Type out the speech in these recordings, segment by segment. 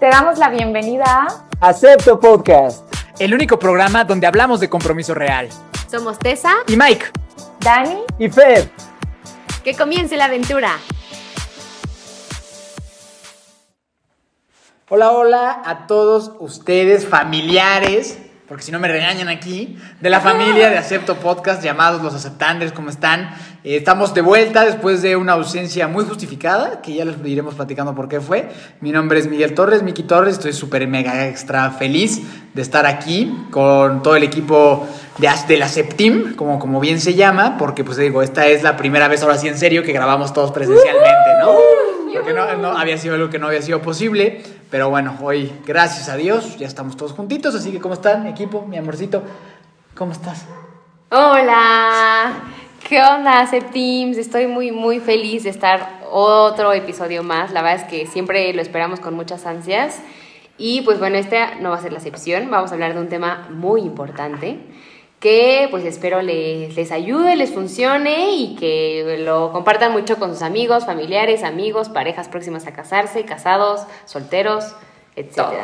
Te damos la bienvenida a Acepto Podcast, el único programa donde hablamos de compromiso real. Somos Tessa y Mike, Dani y Fer. Que comience la aventura. Hola, hola a todos ustedes, familiares, porque si no me regañan aquí, de la familia de Acepto Podcast, llamados Los Aceptantes, ¿cómo están? Eh, estamos de vuelta después de una ausencia muy justificada, que ya les iremos platicando por qué fue. Mi nombre es Miguel Torres, Miki Torres, estoy súper mega extra feliz de estar aquí con todo el equipo de, de la Septim, como, como bien se llama, porque pues digo, esta es la primera vez ahora sí en serio que grabamos todos presencialmente, ¿no? Porque no, no, había sido algo que no había sido posible. Pero bueno, hoy, gracias a Dios, ya estamos todos juntitos. Así que, ¿cómo están, equipo? Mi amorcito, ¿cómo estás? Hola, ¿qué onda, Septims? Estoy muy, muy feliz de estar otro episodio más. La verdad es que siempre lo esperamos con muchas ansias. Y pues bueno, este no va a ser la excepción. Vamos a hablar de un tema muy importante que pues espero les, les ayude, les funcione y que lo compartan mucho con sus amigos, familiares, amigos, parejas próximas a casarse, casados, solteros, etc.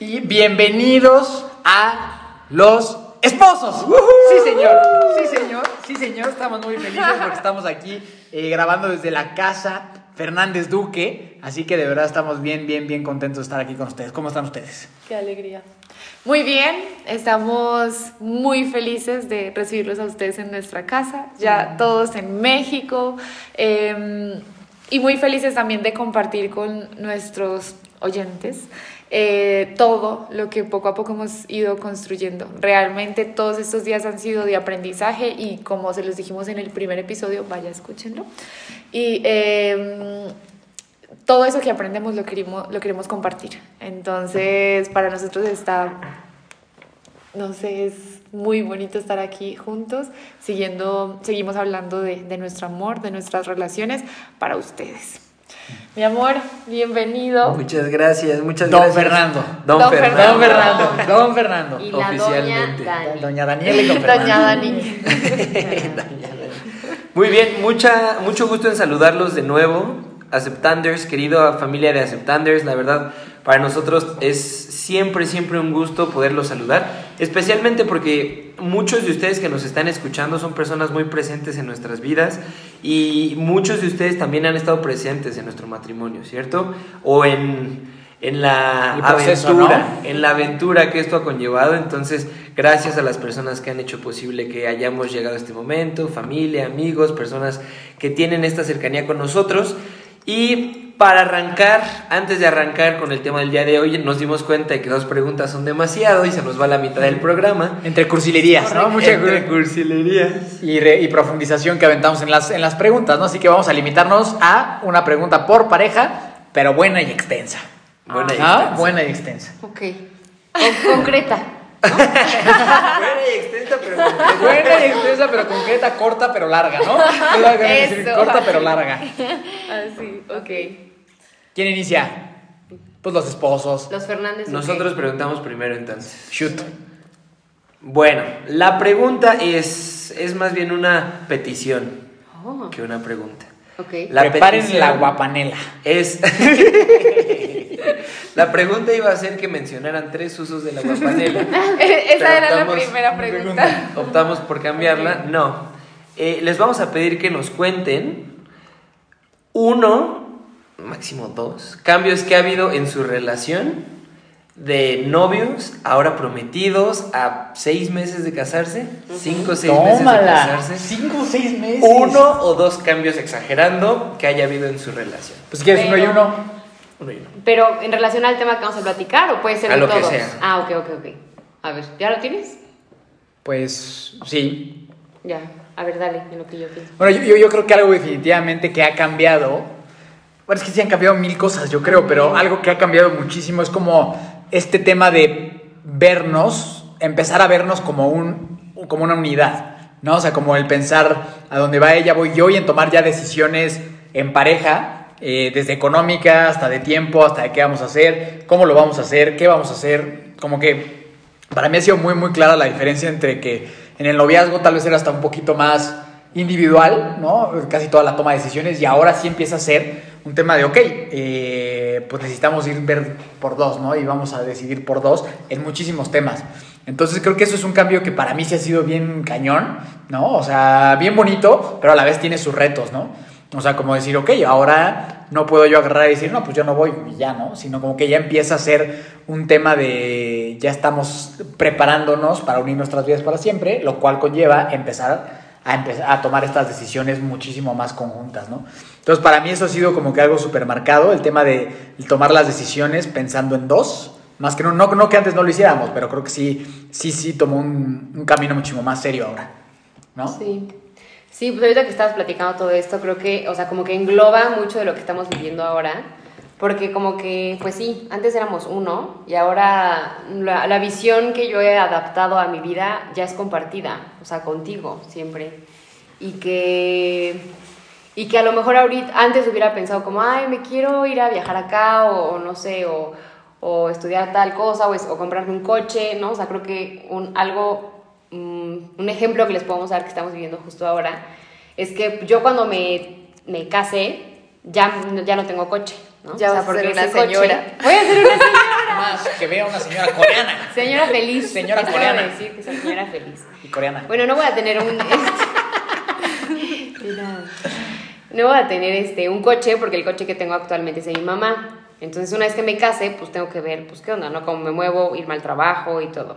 Y bienvenidos a los esposos. Sí, señor. Sí, señor. Sí, señor. Estamos muy felices porque estamos aquí eh, grabando desde la casa Fernández Duque. Así que de verdad estamos bien, bien, bien contentos de estar aquí con ustedes. ¿Cómo están ustedes? Qué alegría. Muy bien, estamos muy felices de recibirlos a ustedes en nuestra casa, ya todos en México, eh, y muy felices también de compartir con nuestros oyentes eh, todo lo que poco a poco hemos ido construyendo. Realmente todos estos días han sido de aprendizaje y como se los dijimos en el primer episodio, vaya, escúchenlo. Y eh, todo eso que aprendemos lo queremos, lo queremos compartir. Entonces, para nosotros está, no sé, es muy bonito estar aquí juntos, siguiendo, seguimos hablando de, de nuestro amor, de nuestras relaciones para ustedes. Mi amor, bienvenido. Muchas gracias, muchas Don gracias. Fernando. Don, Don Fernando. Don Fernando. Don Fernando. Y la Oficialmente. doña Dani. Doña Daniela y don Fernando. Doña Dani. Muy bien, mucha, mucho gusto en saludarlos de nuevo. Aceptanders, querido familia de Aceptanders, la verdad, para nosotros es siempre, siempre un gusto poderlos saludar, especialmente porque muchos de ustedes que nos están escuchando son personas muy presentes en nuestras vidas y muchos de ustedes también han estado presentes en nuestro matrimonio, ¿cierto? O en, en la proceso, aventura, ¿no? en la aventura que esto ha conllevado. Entonces, gracias a las personas que han hecho posible que hayamos llegado a este momento, familia, amigos, personas que tienen esta cercanía con nosotros. Y para arrancar, antes de arrancar con el tema del día de hoy, nos dimos cuenta de que dos preguntas son demasiado y se nos va la mitad del programa. Entre cursilerías, ¿no? Mucha Entre cursilerías. y, re- y profundización que aventamos en las, en las preguntas, ¿no? Así que vamos a limitarnos a una pregunta por pareja, pero buena y extensa. Buena y ¿Ah? extensa. Buena y extensa. Ok. Con- concreta. Buena y extensa, pero concreta. Buena y extensa, pero concreta, corta, pero larga, ¿no? Es lo que quiero decir, Eso. corta, pero larga. Así, ok. ¿Quién inicia? Pues los esposos. Los Fernández. Nosotros preguntamos primero entonces. Shoot. Bueno, la pregunta es, es más bien una petición Oh, que una pregunta. ok. La Preparen petición la guapanela. Es. la pregunta iba a ser que mencionaran tres usos de la guapanela. Esa era la primera pregunta. Optamos por cambiarla. No. Eh, les vamos a pedir que nos cuenten uno, máximo dos, cambios que ha habido en su relación de novios, ahora prometidos, a seis meses de casarse, cinco o seis meses de casarse. Cinco o seis meses. Uno o dos cambios exagerando que haya habido en su relación. Pues quieres uno y uno. Pero en relación al tema que vamos a platicar o puede ser A de lo que todos. sea. Ah, ok, ok, ok. A ver, ¿ya lo tienes? Pues sí. Ya. A ver, dale, en lo que yo pienso. Bueno, yo, yo, yo creo que algo definitivamente que ha cambiado. Bueno, es que sí han cambiado mil cosas, yo creo, pero algo que ha cambiado muchísimo es como este tema de vernos, empezar a vernos como, un, como una unidad, ¿no? O sea, como el pensar a dónde va ella, voy yo y en tomar ya decisiones en pareja, eh, desde económica hasta de tiempo, hasta de qué vamos a hacer, cómo lo vamos a hacer, qué vamos a hacer, como que para mí ha sido muy, muy clara la diferencia entre que en el noviazgo tal vez era hasta un poquito más individual, ¿no? Casi toda la toma de decisiones y ahora sí empieza a ser un tema de, ok, eh, pues necesitamos ir ver por dos, ¿no? Y vamos a decidir por dos en muchísimos temas. Entonces creo que eso es un cambio que para mí sí ha sido bien cañón, ¿no? O sea, bien bonito, pero a la vez tiene sus retos, ¿no? O sea, como decir, ok, ahora no puedo yo agarrar y decir, no, pues yo no voy y ya, ¿no? Sino como que ya empieza a ser un tema de, ya estamos preparándonos para unir nuestras vidas para siempre, lo cual conlleva empezar a, empezar a tomar estas decisiones muchísimo más conjuntas, ¿no? Entonces, para mí eso ha sido como que algo súper marcado, el tema de tomar las decisiones pensando en dos, más que no, no, no, que antes no lo hiciéramos, pero creo que sí, sí, sí tomó un, un camino muchísimo más serio ahora, ¿no? Sí. Sí, pues ahorita que estabas platicando todo esto, creo que, o sea, como que engloba mucho de lo que estamos viviendo ahora, porque como que, pues sí, antes éramos uno y ahora la, la visión que yo he adaptado a mi vida ya es compartida, o sea, contigo siempre. Y que, y que a lo mejor ahorita, antes hubiera pensado como, ay, me quiero ir a viajar acá o, o no sé, o, o, estudiar tal cosa o, o comprarme un coche, ¿no? O sea, creo que un, algo un ejemplo que les podemos dar que estamos viviendo justo ahora es que yo cuando me, me casé ya, ya no tengo coche. ¿no? Ya o sea, vas a ser una ese coche- señora. voy a ser una señora. Más que vea una señora coreana. Señora feliz. Señora Eso coreana. a decir que soy señora feliz. Y coreana. Bueno, no voy a tener un. Mira. no voy a tener este, un coche porque el coche que tengo actualmente es de mi mamá. Entonces, una vez que me case, pues tengo que ver, pues, qué onda, ¿no? Cómo me muevo, irme al trabajo y todo.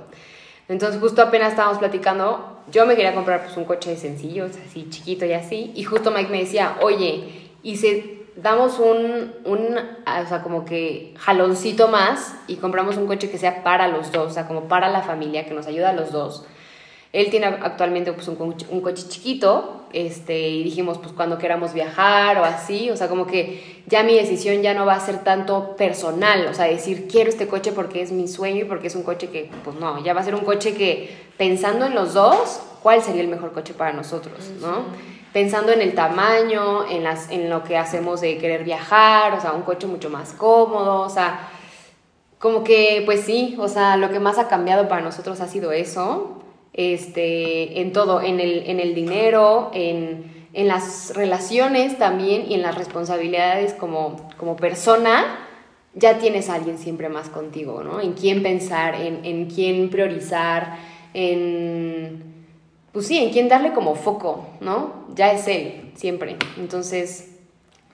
Entonces, justo apenas estábamos platicando, yo me quería comprar, pues, un coche sencillo, así, chiquito y así. Y justo Mike me decía, oye, y si damos un, un, o sea, como que jaloncito más y compramos un coche que sea para los dos, o sea, como para la familia, que nos ayuda a los dos. Él tiene actualmente pues, un, coche, un coche chiquito este, y dijimos pues cuando queramos viajar o así, o sea como que ya mi decisión ya no va a ser tanto personal, o sea decir quiero este coche porque es mi sueño y porque es un coche que pues no, ya va a ser un coche que pensando en los dos, ¿cuál sería el mejor coche para nosotros? ¿no? Pensando en el tamaño, en, las, en lo que hacemos de querer viajar, o sea un coche mucho más cómodo, o sea como que, pues sí, o sea, lo que más ha cambiado para nosotros ha sido eso, este, en todo, en el, en el dinero, en, en las relaciones también y en las responsabilidades como, como persona, ya tienes a alguien siempre más contigo, ¿no? En quién pensar, en, en quién priorizar, en, pues sí, en quién darle como foco, ¿no? Ya es él, siempre. Entonces,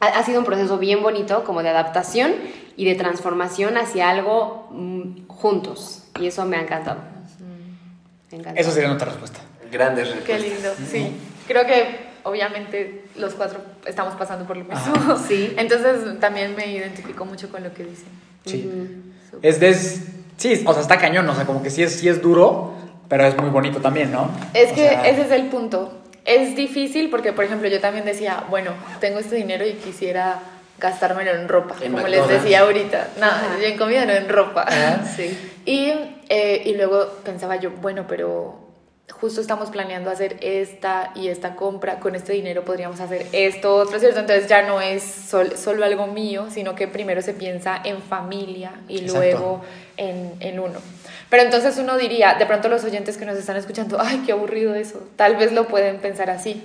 ha, sido un proceso bien bonito, como de adaptación y de transformación hacia algo mm, juntos. Y eso me ha encantado. Me encanta. Eso sería nuestra respuesta. Grandes Qué respuestas. lindo, sí. Creo que obviamente los cuatro estamos pasando por lo mismo. Ajá, sí. Entonces también me identifico mucho con lo que dicen. Sí. Súper. Es, es, sí, o sea, está cañón, o sea, como que sí es, sí es duro, pero es muy bonito también, ¿no? Es O que sea, ese es el punto. Es difícil porque, por ejemplo, yo también decía, bueno, tengo este dinero y quisiera gastármelo en ropa, En como les McDonald's. decía ahorita. No, Ajá. yo en comida, no en ropa. Sí. Y, eh, y luego pensaba yo, bueno, pero justo estamos planeando hacer esta y esta compra, con este dinero podríamos hacer esto, otro, ¿cierto? Entonces ya no es sol- solo algo mío, sino que primero se piensa en familia y Exacto. luego en, en uno. Pero entonces uno diría, de pronto los oyentes que nos están escuchando, ay, qué aburrido eso, tal vez lo pueden pensar así.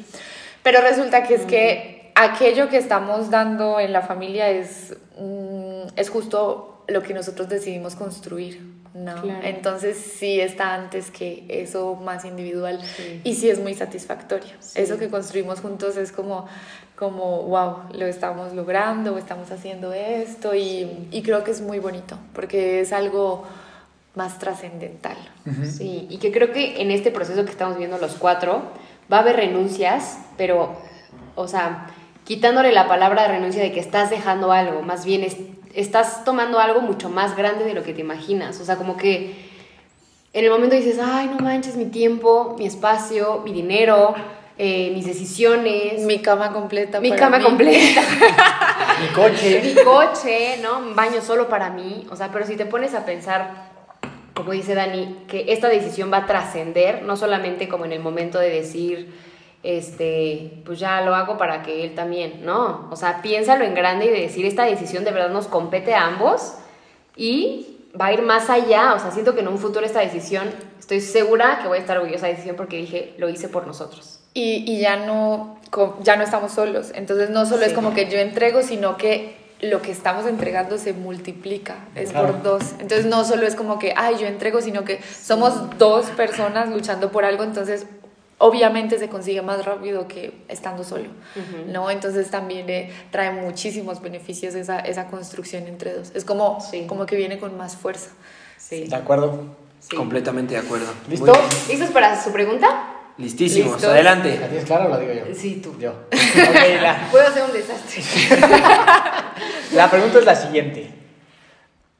Pero resulta que es que aquello que estamos dando en la familia es, mm, es justo lo que nosotros decidimos construir. ¿no? Claro. Entonces sí está antes que eso más individual Sí. y sí es muy satisfactorio. Eso que construimos juntos es como, como, wow, lo estamos logrando, estamos haciendo esto y, y creo que es muy bonito porque es algo más trascendental. Sí, y que creo que en este proceso que estamos viendo los cuatro, va a haber renuncias, pero, o sea, quitándole la palabra de renuncia de que estás dejando algo, más bien es- estás tomando algo mucho más grande de lo que te imaginas. O sea, como que en el momento dices, ay, no manches, mi tiempo, mi espacio, mi dinero, eh, mis decisiones, Mi cama completa. mi para cama mí. completa. Mi coche. mi coche, ¿no? Un baño solo para mí. O sea, pero si te pones a pensar, como dice Dani, que esta decisión va a trascender, no solamente como en el momento de decir, este, pues ya lo hago para que él también, no. O sea, piénsalo en grande y de decir, esta decisión de verdad nos compete a ambos y va a ir más allá. O sea, siento que en un futuro esta decisión, estoy segura que voy a estar orgullosa de esa decisión porque dije, lo hice por nosotros. Y, y ya no, ya no estamos solos. Entonces no solo es como que yo entrego, sino que lo que estamos entregando se multiplica, es Claro. por dos. Entonces no solo es como que, ay, yo entrego, sino que somos dos personas luchando por algo, entonces obviamente se consigue más rápido que estando solo, ¿no? Entonces también eh, trae muchísimos beneficios esa, esa construcción entre dos. Es como, Sí. como que viene con más fuerza. Sí. ¿De acuerdo? sí. Completamente de acuerdo. ¿Listo? ¿Listos para su pregunta? Listísimos. Listos. Adelante. ¿La tienes clara o la digo yo? Sí, tú. Yo. La, Puedo hacer un desastre. la pregunta es la siguiente.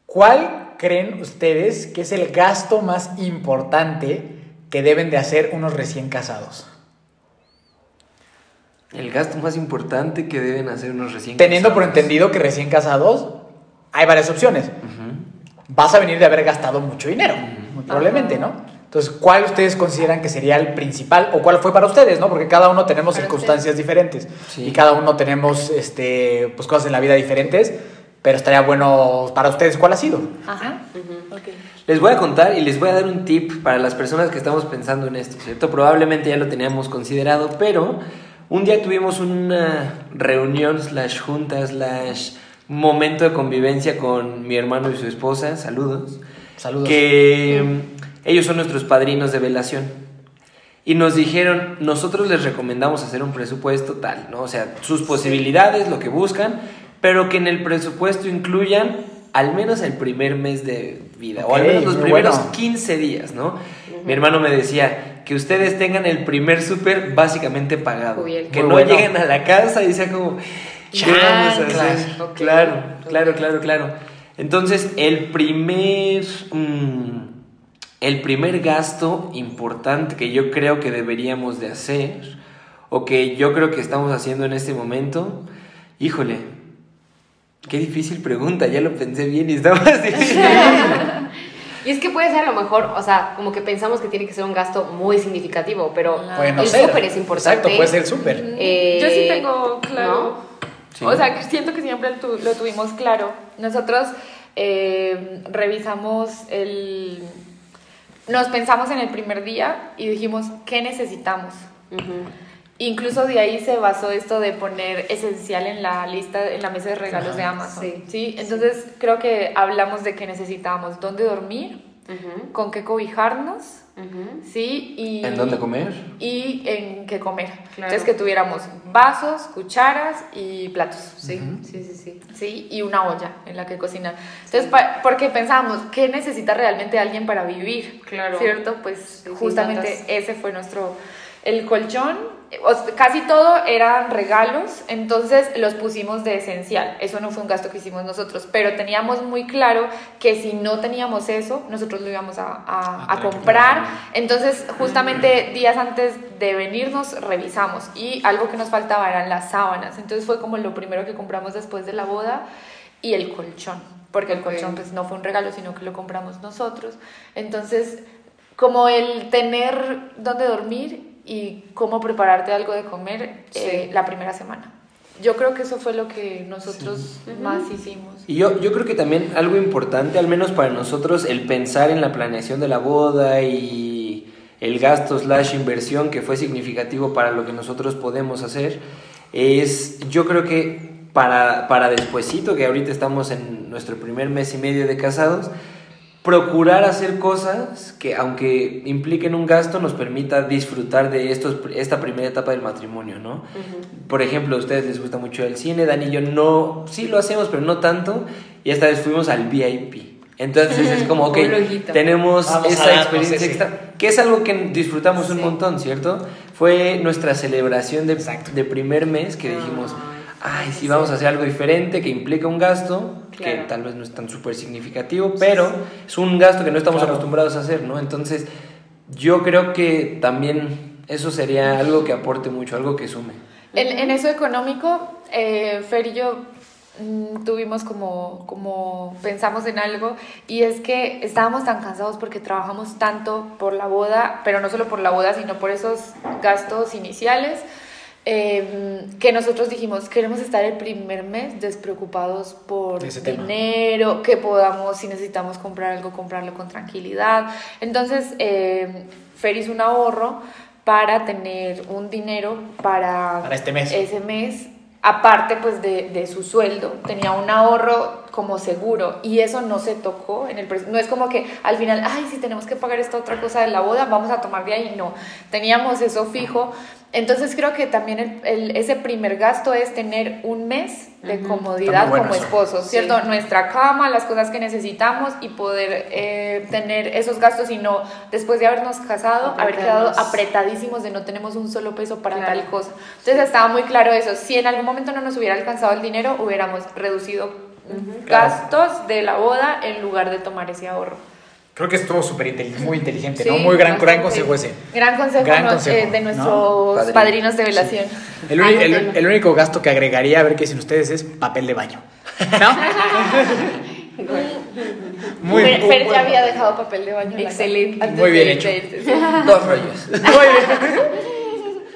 ¿Cuál creen ustedes que es el gasto más importante que deben de hacer unos recién casados? El gasto más importante que deben hacer unos recién Teniendo por casados. entendido que recién casados hay varias opciones. Vas a venir de haber gastado mucho dinero, muy probablemente, ¿no? Entonces, ¿cuál ustedes consideran que sería el principal o cuál fue para ustedes, ¿no? Porque cada uno tenemos circunstancias diferentes Sí. y cada uno tenemos este, pues, cosas en la vida diferentes, pero estaría bueno para ustedes cuál ha sido. Ajá. Ok. Les voy a contar y les voy a dar un tip para las personas que estamos pensando en esto, ¿cierto? Probablemente ya lo teníamos considerado, pero un día tuvimos una reunión, slash junta, slash momento de convivencia con mi hermano y su esposa, saludos, Saludos. que mm, ellos son nuestros padrinos de velación. Y nos dijeron, nosotros les recomendamos hacer un presupuesto tal, ¿no? O sea, sus posibilidades, lo que buscan, pero que en el presupuesto incluyan al menos el primer mes de vida, o al menos los primeros bueno. 15 días, ¿no? Mi hermano me decía que ustedes tengan el primer súper básicamente pagado. Cubierto. Que Muy no bueno. lleguen a la casa y sea como, ¿qué vamos a hacer? Ok, Claro, claro, claro, claro. Entonces, el primer, mm, el primer gasto importante que yo creo que deberíamos de hacer, o que yo creo que estamos haciendo en este momento, híjole, qué difícil pregunta, ya lo pensé bien y estaba así. Y es que puede ser a lo mejor, o sea, como que pensamos que tiene que ser un gasto muy significativo, pero Puede no el súper es importante. Exacto, puede ser súper. Eh, Yo sí tengo claro. Sí. O sea, siento que siempre lo tuvimos claro. Nosotros eh, revisamos el... Nos pensamos en el primer día y dijimos, ¿qué necesitamos? Ujú. Incluso de ahí se basó esto de poner esencial en la lista, en la mesa de regalos de Amazon. sí, Sí, entonces creo que hablamos de que necesitábamos dónde dormir, con qué cobijarnos, sí, y ¿En dónde comer? y en qué comer. Claro. Entonces que tuviéramos vasos, cucharas y platos. Sí, sí, sí, sí. Sí, y una olla en la que cocinar. Entonces, porque pensábamos, ¿qué necesita realmente alguien para vivir? Claro. ¿Cierto? Pues justamente ese fue nuestro... El colchón, casi todo eran regalos, entonces los pusimos de esencial. Eso no fue un gasto que hicimos nosotros, pero teníamos muy claro que si no teníamos eso, nosotros lo íbamos a, comprar. Entonces, justamente días antes de venirnos, revisamos y algo que nos faltaba eran las sábanas. Entonces fue como lo primero que compramos después de la boda y el colchón, porque el colchón pues no fue un regalo, sino que lo compramos nosotros. Entonces, como el tener dónde dormir y cómo prepararte algo de comer eh, Sí. la primera semana. Yo creo que eso fue lo que nosotros más hicimos. Y yo, yo creo que también algo importante, al menos para nosotros, el pensar en la planeación de la boda y el gasto slash inversión que fue significativo para lo que nosotros podemos hacer, es yo creo que para, para despuesito, que ahorita estamos en nuestro primer mes y medio de casados, procurar hacer cosas que aunque impliquen un gasto nos permita disfrutar de estos, esta primera etapa del matrimonio, ¿no? Por ejemplo, a ustedes les gusta mucho el cine, Dani y yo no, sí lo hacemos, pero no tanto, y esta vez fuimos al VIP. Entonces es como, ok, tenemos Vamos esa experiencia ese. extra, que es algo que disfrutamos un montón, ¿cierto? Fue nuestra celebración de, Exacto. de primer mes que dijimos, Ay, ay, sí, vamos a hacer algo diferente que implica un gasto, que tal vez no es tan súper significativo, pero es un gasto que no estamos Claro. acostumbrados a hacer, ¿no? Entonces, yo creo que también eso sería algo que aporte mucho, algo que sume. En, en eso económico, eh, Fer y yo mm, tuvimos como, como pensamos en algo y es que estábamos tan cansados porque trabajamos tanto por la boda, pero no solo por la boda, sino por esos gastos iniciales, eh, que nosotros dijimos, queremos estar el primer mes despreocupados por Ese tema. dinero, que podamos, si necesitamos comprar algo, comprarlo con tranquilidad. Entonces, eh, Fer hizo un ahorro para tener un dinero para, Para este mes. ese mes, aparte pues de, de su sueldo, tenía un ahorro como seguro y eso no se tocó en el no es como que al final, ay, si tenemos que pagar esta otra cosa de la boda, vamos a tomar de ahí, no, teníamos eso fijo, entonces creo que también el- el- ese primer gasto es tener un mes de comodidad bueno como eso. esposos, ¿cierto? Nuestra cama, las cosas que necesitamos y poder eh, tener esos gastos y no, después de habernos casado, haber quedado apretadísimos de no tenemos un solo peso para Claro. tal cosa. Entonces estaba muy claro eso. Si en algún momento no nos hubiera alcanzado el dinero, hubiéramos reducido gastos de la boda en lugar de tomar ese ahorro. Creo que estuvo súper inteligente, muy inteligente, Sí, ¿no? Muy gran, gran consejo ese. Gran consejo, Gran ¿no? consejo, Eh, de nuestros Padrino. padrinos de velación. El, uni- el- único gasto que agregaría, a ver qué dicen ustedes, es papel de baño. ¿No? muy, Fer, muy Fer ya había dejado papel de baño. Excelente. antes Muy bien de- hecho. de sí. Dos rollos. Muy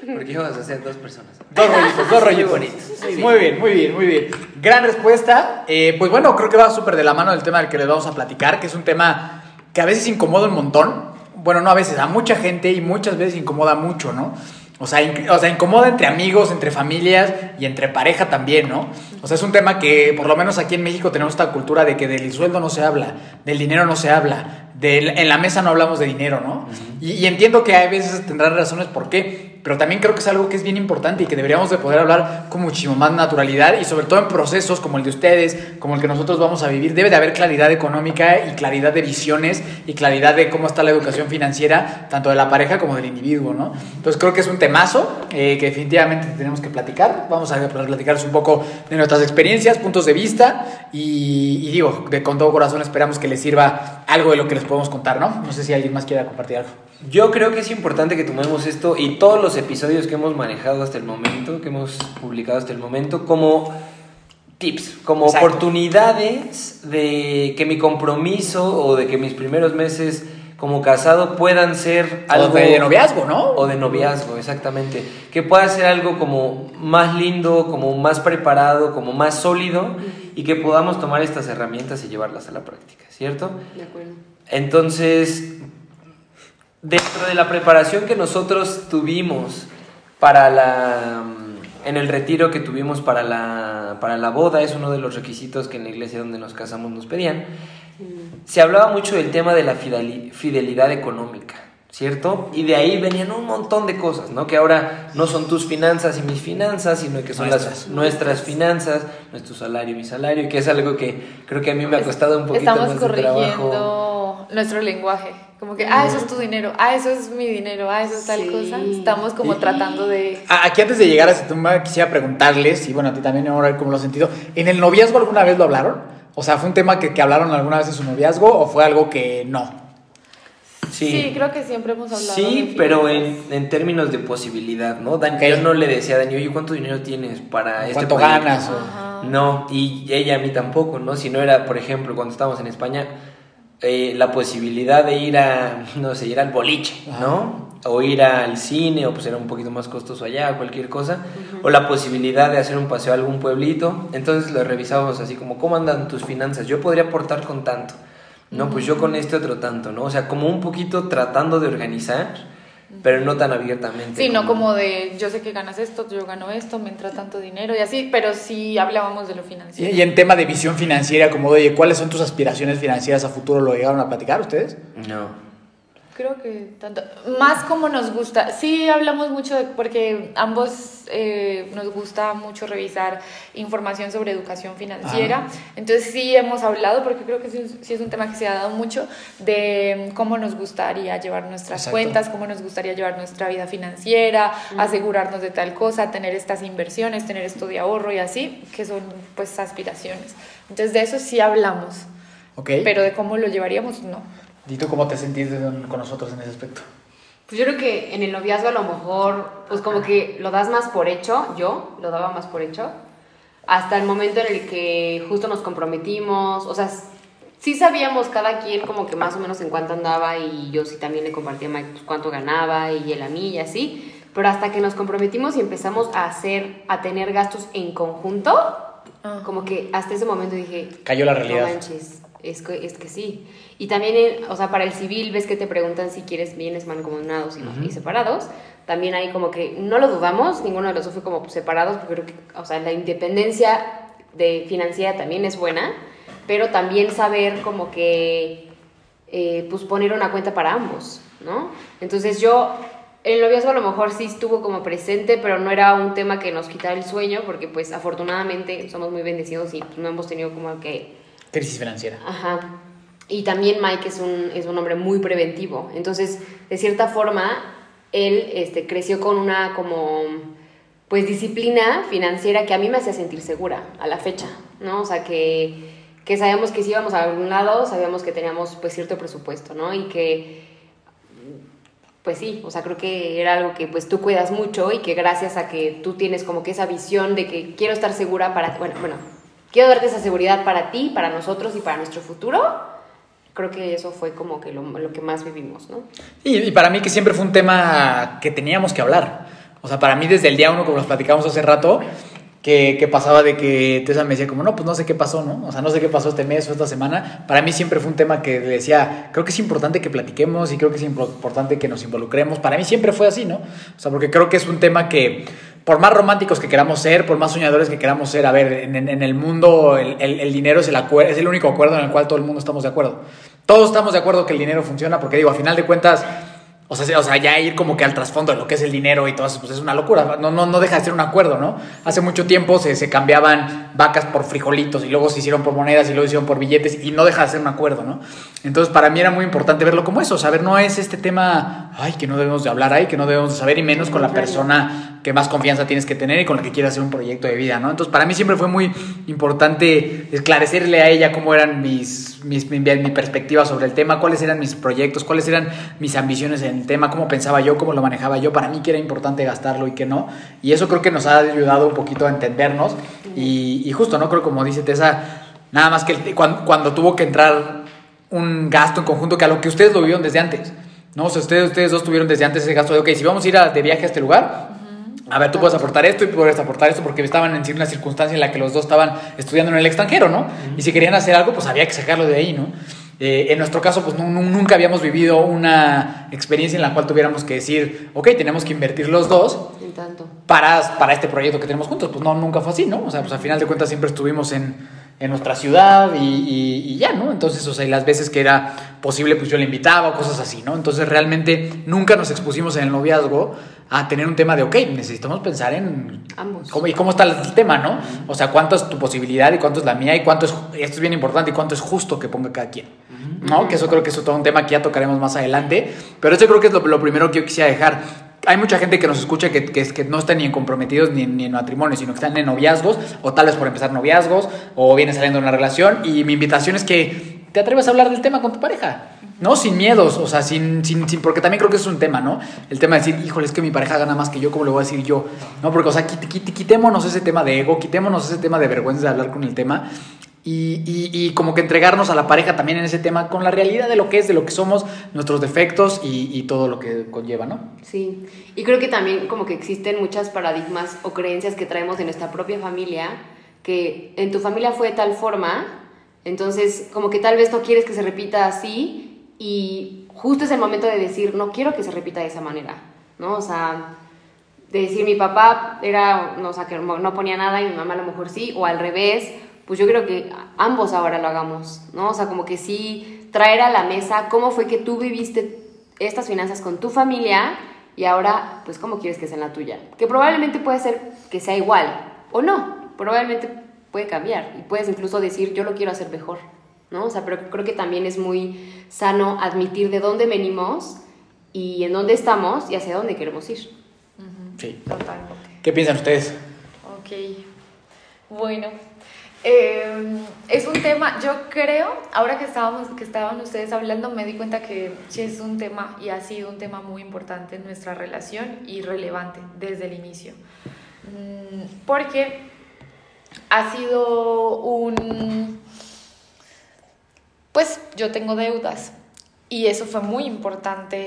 bien. Porque íbamos a hacer dos personas. Dos rollitos, dos rollitos. Muy bonitos. Muy bien, muy bien, muy bien. Gran respuesta. Eh, pues bueno, creo que va súper de la mano del tema del que les vamos a platicar, que es un tema que a veces incomoda un montón. Bueno, no a veces, a mucha gente y muchas veces incomoda mucho, ¿no? O sea, o sea, incomoda entre amigos, entre familias y entre pareja también, ¿no? O sea, es un tema que por lo menos aquí en México tenemos esta cultura de que del sueldo no se habla, del dinero no se habla, en la mesa no hablamos de dinero, ¿no? y, y entiendo que hay veces tendrán razones por qué, pero también creo que es algo que es bien importante y que deberíamos de poder hablar con muchísimo más naturalidad y sobre todo en procesos como el de ustedes, como el que nosotros vamos a vivir, debe de haber claridad económica y claridad de visiones y claridad de cómo está la educación financiera, tanto de la pareja como del individuo, ¿no? Entonces creo que es un temazo eh, que definitivamente tenemos que platicar, vamos a platicarles un poco de nuestras experiencias, puntos de vista y, y digo, de con todo corazón esperamos que les sirva algo de lo que les podemos contar, ¿no? No sé si alguien más quiera compartir algo. Yo creo que es importante que tomemos esto y todos los episodios que hemos manejado hasta el momento, que hemos publicado hasta el momento, como tips, como Exacto. oportunidades de que mi compromiso o de que mis primeros meses como casado puedan ser Algo algo de noviazgo, ¿no? o de noviazgo, exactamente, que pueda ser algo como más lindo, como más preparado, como más sólido y que podamos tomar estas herramientas y llevarlas a la práctica, ¿cierto? De acuerdo. Entonces, dentro de la preparación que nosotros tuvimos para la en el retiro que tuvimos para la para la boda es uno de los requisitos que en la iglesia donde nos casamos nos pedían. Se hablaba mucho del tema de la fideli- fidelidad económica, ¿cierto? Y de ahí venían un montón de cosas, ¿no? Que ahora no son tus finanzas y mis finanzas, sino que son Nuestras. las nuestras finanzas, nuestro salario y mi salario, y que es algo que creo que a mí me ha costado un poquito Estamos más de trabajo. Nuestro lenguaje. Como que, ah, eso es tu dinero, ah, eso es mi dinero, ah, eso es tal Sí. cosa. Estamos como Y- tratando de... Aquí antes de llegar a ese tema quisiera preguntarles, y bueno, a ti también ahora ver cómo lo has sentido, ¿en el noviazgo alguna vez lo hablaron? O sea, ¿fue un tema que, que hablaron alguna vez en su noviazgo o fue algo que no? Sí, creo que siempre hemos hablado. Sí, de pero en, en términos de posibilidad, ¿no? Dan. Yo no le decía a Dani, oye, ¿cuánto dinero tienes para este ¿Cuánto proyecto?" ganas? o-. No, y ella a mí tampoco, ¿no? Si no era, por ejemplo, cuando estábamos en España, eh, la posibilidad de ir a, no sé, ir al boliche, ¿no? O ir al cine, o pues era un poquito más costoso allá, cualquier cosa. O la posibilidad de hacer un paseo a algún pueblito. Entonces lo revisábamos así como, ¿cómo andan tus finanzas? Yo podría aportar con tanto. No, pues yo con este otro tanto, ¿no? O sea, como un poquito tratando de organizar, pero no tan abiertamente. Sí, no como de yo sé que ganas esto, yo gano esto, me entra tanto dinero y así, pero sí hablábamos de lo Y, financiero. y en tema de visión financiera, como de oye, ¿cuáles son tus aspiraciones financieras a futuro? ¿Lo llegaron a platicar ustedes? No. Creo que tanto. Más como nos gusta. Sí, hablamos mucho de, porque ambos eh, nos gusta mucho revisar información sobre educación financiera. Entonces sí hemos hablado, porque creo que sí, es- sí es un tema que se ha dado mucho, de cómo nos gustaría llevar nuestras Exacto. cuentas, cómo nos gustaría llevar nuestra vida financiera, asegurarnos de tal cosa, tener estas inversiones, tener esto de ahorro y así, que son pues aspiraciones. Entonces de eso sí hablamos, ¿Ok? pero de cómo lo llevaríamos, no. ¿Y tú cómo te sentís con nosotros en ese aspecto? Pues yo creo que en el noviazgo a lo mejor, pues como que lo das más por hecho, yo lo daba más por hecho, hasta el momento en el que justo nos comprometimos, o sea, sí sabíamos cada quien como que más o menos en cuánto andaba y yo sí también le compartía a Mike cuánto ganaba y él a mí y así, pero hasta que nos comprometimos y empezamos a hacer, a tener gastos en conjunto, Ah. como que hasta ese momento dije, Cayó la realidad. no manches, es que, es que sí. Y también, en- o sea, para el civil ves que te preguntan si quieres bienes mancomunados y, y separados. También hay como que, no lo dudamos, ninguno de los dos fue como separados, porque creo que, o sea, la independencia de financiera también es buena, pero también saber como que, eh, pues poner una cuenta para ambos, ¿no? Entonces yo, el noviazgo a lo mejor sí estuvo como presente, pero no era un tema que nos quitara el sueño, porque pues afortunadamente somos muy bendecidos y pues, no hemos tenido como que Crisis financiera. Ajá. Y también Mike es un, es un hombre muy preventivo. Entonces, de cierta forma, él este, creció con una como pues disciplina financiera que a mí me hacía sentir segura a la fecha, ¿no? O sea, que, que sabíamos que si íbamos a algún lado, sabíamos que teníamos pues cierto presupuesto, ¿no? Y que pues sí, o sea, creo que era algo que pues tú cuidas mucho y que gracias a que tú tienes como que esa visión de que quiero estar segura para, bueno, bueno, quiero darte esa seguridad para ti, para nosotros y para nuestro futuro, creo que eso fue como que lo, lo que más vivimos, ¿no? Y, y para mí que siempre fue un tema que teníamos que hablar. O sea, para mí desde el día uno, como los platicamos hace rato, que, que pasaba de que Tessa me decía como, no, pues no sé qué pasó, ¿no? O sea, no sé qué pasó este mes o esta semana. Para mí siempre fue un tema que decía, creo que es importante que platiquemos y creo que es impor- importante que nos involucremos. Para mí siempre fue así, ¿no? O sea, porque creo que es un tema que, por más románticos que queramos ser, por más soñadores que queramos ser, a ver, en, el mundo el, dinero es el, es el único acuerdo en el cual todo el mundo estamos de acuerdo. Todos estamos de acuerdo que el dinero funciona porque digo, a final de cuentas... O sea, o sea, ya ir como que al trasfondo de lo que es el dinero y todo eso, pues es una locura. No, no, no deja de ser un acuerdo, ¿no? Hace mucho tiempo se, se cambiaban vacas por frijolitos y luego se hicieron por monedas y luego se hicieron por billetes y no deja de ser un acuerdo, ¿no? Entonces, para mí era muy importante verlo como eso. Saber, no es este tema, ay, que no debemos de hablar ahí, que no debemos de saber, y menos con la persona que más confianza tienes que tener y con la que quieras hacer un proyecto de vida, ¿no? Entonces, para mí siempre fue muy importante esclarecerle a ella cómo eran mis, mis, mi, mi perspectiva sobre el tema, cuáles eran mis proyectos, cuáles eran mis ambiciones en el tema, cómo pensaba yo, cómo lo manejaba yo, para mí que era importante gastarlo y que no. Y eso creo que nos ha ayudado un poquito a entendernos. Y, justo, ¿no? Creo como dice Tessa, nada más que cuando, cuando tuvo que entrar un gasto en conjunto, que a lo que ustedes lo vieron desde antes. ¿no? O ustedes, ustedes dos tuvieron desde antes ese gasto de, ok, si vamos a ir de viaje a este lugar, a ver, tú puedes aportar esto y puedes aportar esto porque estaban en una circunstancia en la que los dos estaban estudiando en el extranjero, ¿no? Y si querían hacer algo, pues había que sacarlo de ahí, ¿no? Eh, en nuestro caso, pues nu- nu- nunca habíamos vivido una experiencia en la cual tuviéramos que decir, ok, tenemos que invertir los dos tanto. para, para este proyecto que tenemos juntos. Pues no, nunca fue así, ¿no? O sea, pues al final de cuentas siempre estuvimos en, en nuestra ciudad y, y- y ya, ¿no? Entonces, o sea, y las veces que era posible, pues yo le invitaba o cosas así, ¿no? Entonces, realmente nunca nos expusimos en el noviazgo a tener un tema de, ok, necesitamos pensar en... Ambos. Cómo, ¿Y cómo está el tema, no? O sea, cuánto es tu posibilidad y cuánto es la mía y cuánto es... Esto es bien importante y cuánto es justo que ponga cada quien. ¿No? Que eso creo que es todo un tema que ya tocaremos más adelante. Pero eso creo que es lo, primero que yo quisiera dejar. Hay mucha gente que nos escucha que, que, que no están ni en comprometidos ni, en- ni en matrimonio, sino que están en noviazgos, o tal vez por empezar noviazgos, o viene saliendo de una relación. Y mi invitación es que te atreves a hablar del tema con tu pareja. ¿no? Sin miedos, o sea, sin, sin, sin- porque también creo que es un tema, ¿no? El tema de decir, híjole, es que mi pareja gana más que yo, ¿cómo le voy a decir yo? ¿No? Porque, o sea, quit- quit- quitémonos ese tema de ego, quitémonos ese tema de vergüenza de hablar con el tema y, y- y como que entregarnos a la pareja también en ese tema con la realidad de lo que es, de lo que somos, nuestros defectos y, todo lo que conlleva, ¿no? Sí, y creo que también como que existen muchas paradigmas o creencias que traemos en nuestra propia familia, que en tu familia fue de tal forma, entonces como que tal vez no quieres que se repita así y justo es el momento de decir, no quiero que se repita de esa manera, ¿no? O sea, de decir mi papá era, no, o sea, que no ponía nada y mi mamá a lo mejor sí, o al revés, pues yo creo que ambos ahora lo hagamos, ¿no? O sea, como que sí traer a la mesa cómo fue que tú viviste estas finanzas con tu familia y ahora, pues, cómo quieres que sea en la tuya. Que probablemente puede ser que sea igual o no, probablemente puede cambiar y puedes incluso decir, yo lo quiero hacer mejor, ¿no? O sea, pero creo que también es muy sano admitir de dónde venimos y en dónde estamos y hacia dónde queremos ir. Sí. Totalmente. ¿Qué piensan ustedes? Ok. Bueno. Eh, es un tema, yo creo, ahora que estábamos, que estaban ustedes hablando, me di cuenta que es un tema y ha sido un tema muy importante en nuestra relación y relevante desde el inicio. Mm, Porque ha sido un... Pues yo tengo deudas y eso fue muy importante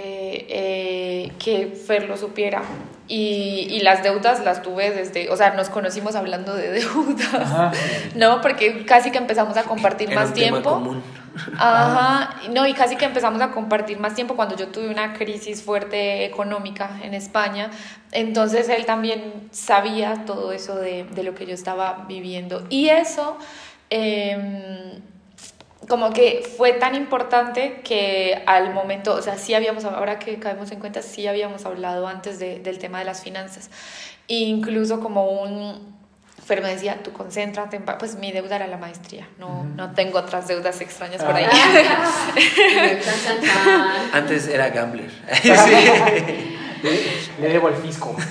eh, que Fer lo supiera. Y, y, las deudas las tuve desde, o sea, nos conocimos hablando de deudas, ¿no? Porque casi que empezamos a compartir más tiempo. Ajá, no, y casi que empezamos a compartir más tiempo cuando yo tuve una crisis fuerte económica en España. Entonces él también sabía todo eso de, de lo que yo estaba viviendo. Y eso... Eh, como que fue tan importante que al momento, o sea, sí habíamos, ahora que caemos en cuenta, sí habíamos hablado antes de, del tema de las finanzas. E incluso como un, Fer me decía, tú concéntrate, pues mi deuda era la maestría, no, no tengo otras deudas extrañas por ahí. Antes era gambler. Le debo el fisco.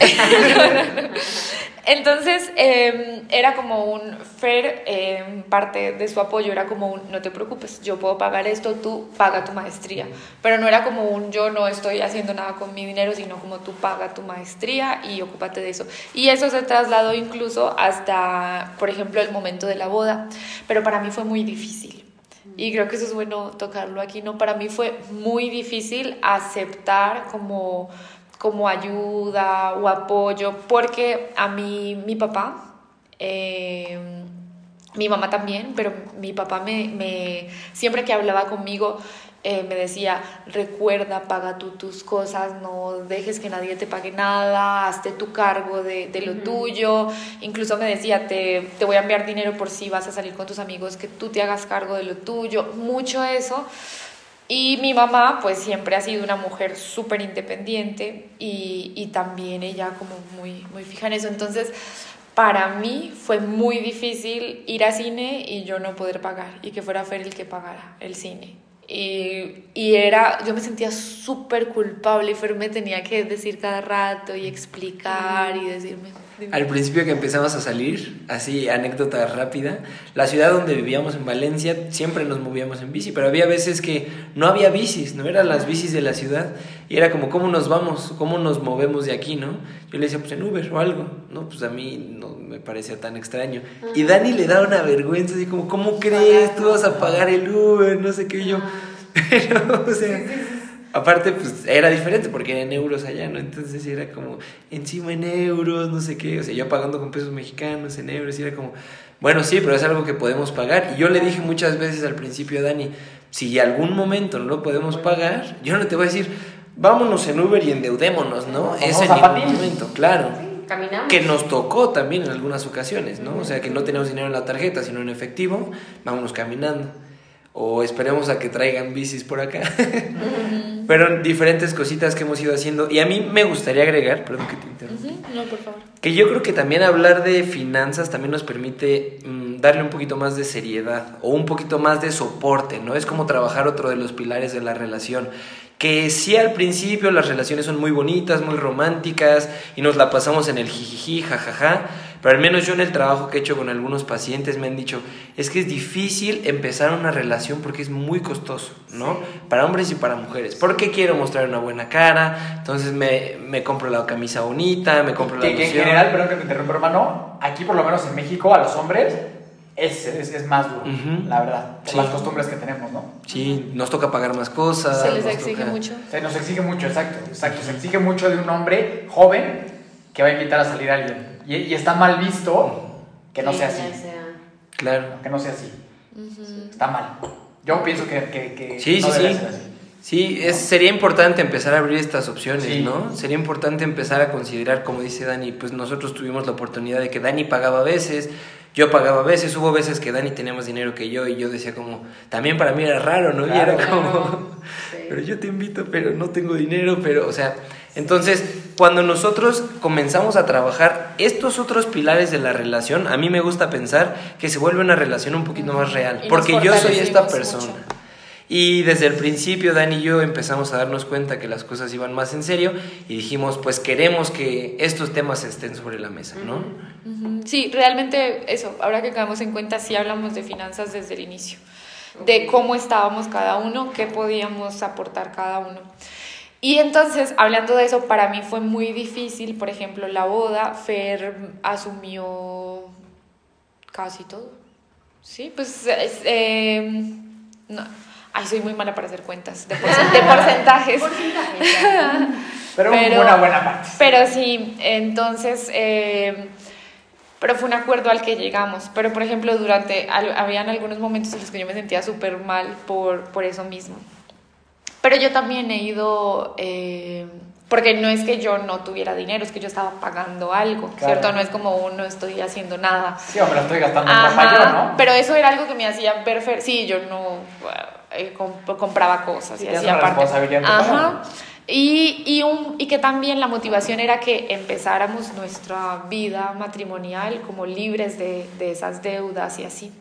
Entonces em, era como un Fer, eh, parte de su apoyo era como un no te preocupes, yo puedo pagar esto, tú paga tu maestría. Pero no era como un yo no estoy haciendo nada con mi dinero, sino como tú paga tu maestría y ocúpate de eso. Y eso se trasladó incluso hasta, por ejemplo, el momento de la boda. Pero para mí fue muy difícil. Y creo que eso es bueno tocarlo aquí, ¿no? Para mí fue muy difícil aceptar como como ayuda o apoyo, porque a mí, mi papá, eh, mi mamá también, pero mi papá me, me siempre que hablaba conmigo, eh, me decía, recuerda, paga tú tus cosas, no dejes que nadie te pague nada, hazte tu cargo de, de lo tuyo. Incluso me decía, te, te, voy a enviar dinero por si vas a salir con tus amigos, que tú te hagas cargo de lo tuyo. Mucho eso y mi mamá, pues siempre ha sido una mujer súper independiente y, y, también ella como muy, muy fija en eso. Entonces, para mí fue muy difícil ir a cine y yo no poder pagar y que fuera Fer el que pagara el cine. Y, y era, yo me sentía súper culpable y Fer me tenía que decir cada rato y explicar y decirme, al principio que empezamos a salir, así anécdota rápida, la ciudad donde vivíamos en Valencia siempre nos movíamos en bici, pero había veces que no había bicis, no eran las bicis de la ciudad y era como cómo nos vamos, cómo nos movemos de aquí, ¿no? Yo le decía pues en Uber o algo, no, pues a mí no me parecía tan extraño. Y Dani le da una vergüenza así como ¿cómo crees? Tú vas a pagar el Uber, no sé qué yo. Pero o sea, Aparte, pues era diferente porque era en euros allá, ¿no? Entonces era como encima en euros, no sé qué. O sea, yo pagando con pesos mexicanos en euros y era como, bueno, sí, pero es algo que podemos pagar. Y yo le dije muchas veces al principio a Dani, si algún momento no lo podemos pagar, yo no te voy a decir, vámonos en Uber y endeudémonos, ¿no? Ese en ningún momento, claro. Caminamos. Que nos tocó también en algunas ocasiones, ¿no? O sea, que no tenemos dinero en la tarjeta, sino en efectivo, vámonos caminando o esperemos a que traigan bicis por acá. Pero diferentes cositas que hemos ido haciendo. Y a mí me gustaría agregar, perdón que te interrumpa. No, por favor. Que yo creo que también hablar de finanzas también nos permite mm, darle un poquito más de seriedad o un poquito más de soporte, ¿no? Es como trabajar otro de los pilares de la relación que sí al principio las relaciones son muy bonitas, muy románticas y nos la pasamos en el jijiji, jajaja, pero al menos yo en el trabajo que he hecho con algunos pacientes me han dicho, es que es difícil empezar una relación porque es muy costoso, ¿no? Para hombres y para mujeres. Porque quiero mostrar una buena cara, entonces me, me compro la camisa bonita, me compro la que, que en general, perdón que te interrumpa hermano, aquí por lo menos en México a los hombres es, es, es, más duro, la verdad, por sí. las costumbres que tenemos, ¿no? Sí, nos toca pagar más cosas. Se les exige toca... mucho. Se nos exige mucho, exacto, exacto. Se exige mucho de un hombre joven que va a invitar a salir a alguien. Y, y está mal visto que no sí, sea así. Sea. Claro. Que no sea así. Uh -huh. Está mal. Yo pienso que, que, que sí, no sí, sí. ser así. Sí, es, sería importante empezar a abrir estas opciones, Sí. ¿no? Sería importante empezar a considerar, como dice Dani, pues nosotros tuvimos la oportunidad de que Dani pagaba a veces, yo pagaba a veces, hubo veces que Dani tenía más dinero que yo y yo decía como, también para mí era raro, ¿no? y era como, Sí. pero yo te invito, pero no tengo dinero, pero, o sea, entonces, cuando nosotros comenzamos a trabajar estos otros pilares de la relación, a mí me gusta pensar que se vuelve una relación un poquito más real, Y porque yo soy esta persona. mucho. Y desde el principio Dani y yo empezamos a darnos cuenta que las cosas iban más en serio y dijimos, pues queremos que estos temas estén sobre la mesa, ¿no? Sí, realmente eso, ahora que quedamos en cuenta, sí hablamos de finanzas desde el inicio, de cómo estábamos cada uno, qué podíamos aportar cada uno. Y entonces, hablando de eso, para mí fue muy difícil, por ejemplo, la boda, Fer asumió casi todo. Sí, pues es, eh, no. Ay, soy muy mala para hacer cuentas de, porcent- de porcentajes. Pero, Pero- una buena parte. Pero sí, entonces, eh, pero fue un acuerdo al que llegamos. Pero, por ejemplo, durante, al- habían algunos momentos en los que yo me sentía súper mal por, por eso mismo. Pero yo también he ido, eh, porque no es que yo no tuviera dinero, es que yo estaba pagando algo, Claro. ¿cierto? No es como un no estoy haciendo nada. Sí, o me lo estoy gastando Ajá, yo, ¿no? Pero eso era algo que me hacía ver, sí, yo no eh, comp- compraba cosas Sí, y hacía parte. Ajá. Y, y, un, y que también la motivación era que empezáramos nuestra vida matrimonial como libres de, de esas deudas y así.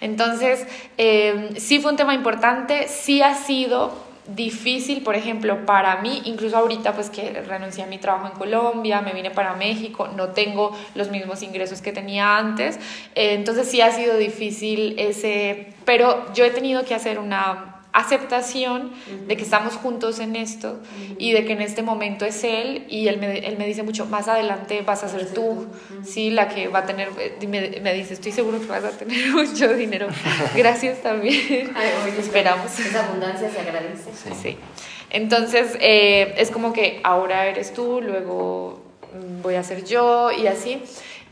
Entonces, eh, sí fue un tema importante, sí ha sido difícil, por ejemplo, para mí, incluso ahorita pues que renuncié a mi trabajo en Colombia, me vine para México, no tengo los mismos ingresos que tenía antes, eh, entonces sí ha sido difícil ese, pero yo he tenido que hacer una aceptación de que estamos juntos en esto y de que en este momento es él y él me, él me dice mucho, más adelante vas a ser tú, sí, la que va a tener, y me, me dice, estoy seguro que vas a tener mucho dinero, gracias también, esperamos. Esa abundancia se agradece. Sí. Entonces, eh, es como que ahora eres tú, luego mm, voy a ser yo y así.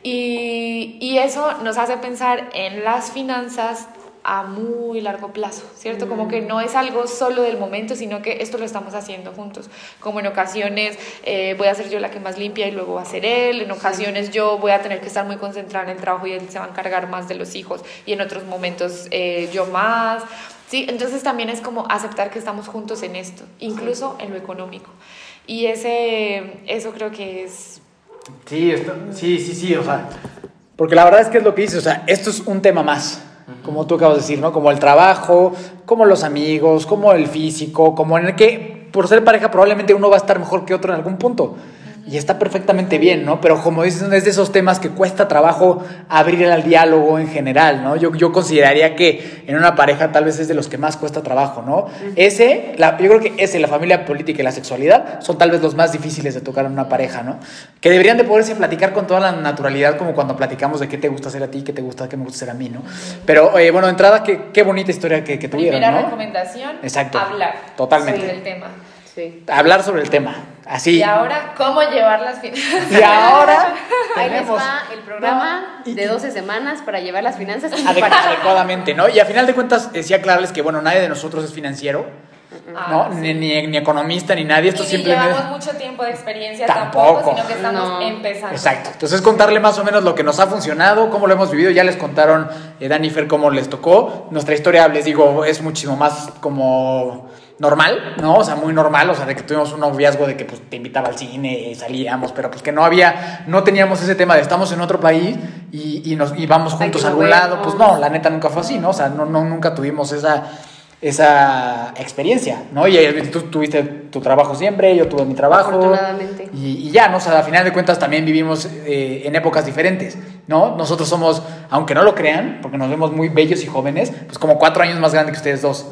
Y, y eso nos hace pensar en las finanzas a muy largo plazo, ¿cierto? Como que no es algo solo del momento, sino que esto lo estamos haciendo juntos. Como en ocasiones eh, voy a ser yo la que más limpia y luego va a ser él, en ocasiones yo voy a tener que estar muy concentrada en el trabajo y él se va a encargar más de los hijos y en otros momentos eh, yo más. Sí, entonces también es como aceptar que estamos juntos en esto, incluso en lo económico. Y ese, eso creo que es... Sí, esto- sí, sí, sí, o sea, porque la verdad es que es lo que dices, o sea, esto es un tema más, como tú acabas de decir, ¿no? Como el trabajo, como los amigos, como el físico, como en el que por ser pareja probablemente uno va a estar mejor que otro en algún punto. Y está perfectamente bien, ¿no? Pero como dices, es de esos temas que cuesta trabajo abrir al diálogo en general, ¿no? Yo, yo consideraría que en una pareja tal vez es de los que más cuesta trabajo, ¿no? Ese, la, yo creo que ese, la familia política y la sexualidad son tal vez los más difíciles de tocar en una pareja, ¿no? Que deberían de poderse platicar con toda la naturalidad, como cuando platicamos de qué te gusta hacer a ti, qué te gusta, qué me gusta hacer a mí, ¿no? Pero, eh, bueno, entrada, qué, qué bonita historia que, que tuvieron, Primera ¿no? recomendación, Exacto. hablar Totalmente. sobre el tema. Sí. Hablar sobre el tema, así. Y ahora, ¿cómo llevar las finanzas? Y ahora Ahí les tenemos va el programa Y- de 12 semanas para llevar las finanzas adecuadamente, ¿no? Y a final de cuentas, decía aclararles que, bueno, nadie de nosotros es financiero, ¿no? Ah, Ni, ni, ni economista, ni nadie. Esto y simplemente... llevamos mucho tiempo de experiencia Tampoco. tampoco, sino que estamos No. empezando. Exacto. Entonces contarle más o menos lo que nos ha funcionado, cómo lo hemos vivido. Ya les contaron eh, Dani y Fer cómo les tocó. Nuestra historia, les digo, es muchísimo más como normal, ¿no? O sea, muy normal, o sea, de que tuvimos un noviazgo de que pues te invitaba al cine, salíamos, pero pues que no había, no teníamos ese tema de estamos en otro país y, y nos y vamos juntos a algún lado. Pues no, la neta nunca fue así, ¿no? O sea, no, no, nunca tuvimos esa esa experiencia, ¿no? Y tú tuviste tu trabajo siempre, yo tuve mi trabajo. Y, y ya, ¿no? O sea, a final de cuentas también vivimos eh, en épocas diferentes, ¿no? Nosotros somos, aunque no lo crean, porque nos vemos muy bellos y jóvenes, pues como cuatro años más grandes que ustedes dos.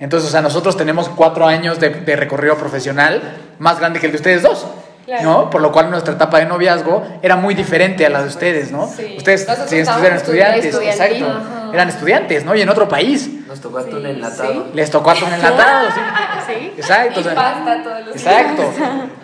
Entonces, o sea, nosotros tenemos cuatro años de, de recorrido profesional más grande que el de ustedes dos. Claro. ¿No? Por lo cual nuestra etapa de noviazgo era muy diferente a la de ustedes, ¿no? Sí. Ustedes sí, eran estudiantes, exacto. Ajá. Eran estudiantes, ¿no? Y en otro país. Nos tocó atún enlatado. Les tocó atún enlatado, sí. Sí. Exacto. Y o sea, pasta todos los Exacto.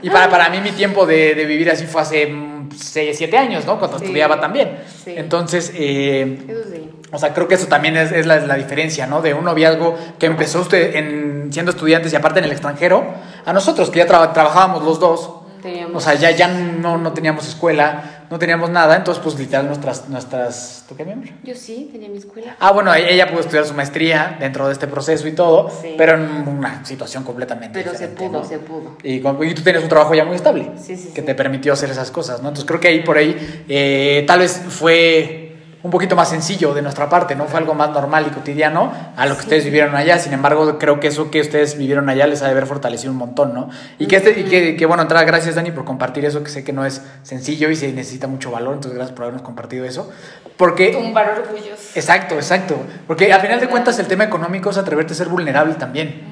Y para, para mí mi tiempo de, de vivir así fue hace 6, 7 años, ¿no? Cuando Sí. estudiaba también. Sí. Entonces, eh, Eso sí. O sea, creo que eso también es, es la, la diferencia, ¿no? De un noviazgo que empezó usted en, siendo estudiantes y aparte en el extranjero, a nosotros que ya traba- trabajábamos los dos. Teníamos- O sea, ya, ya no, no teníamos escuela, no teníamos nada, entonces pues literal nuestras... nuestras ¿Tú qué, mi amor? Yo sí, tenía mi escuela. Ah, bueno, ella pudo estudiar su maestría dentro de este proceso y todo, Sí. pero en una situación completamente Pero se diferente, pudo, ¿no? se pudo. Y, con- y tú tienes un trabajo ya muy estable Sí, sí, que te permitió hacer esas cosas, ¿no? Entonces creo que ahí por ahí eh, tal vez fue un poquito más sencillo de nuestra parte, ¿no? Fue algo más normal y cotidiano a lo que ustedes vivieron allá. Sin embargo, creo que eso que ustedes vivieron allá les ha de haber fortalecido un montón, ¿no? Y que, este, y que, que, bueno, entrar, gracias Dani por compartir eso, que sé que no es sencillo y se necesita mucho valor, entonces gracias por habernos compartido eso. Porque... Tumbar orgullos. Exacto, exacto. Porque al final de cuentas el tema económico es atreverte a ser vulnerable también.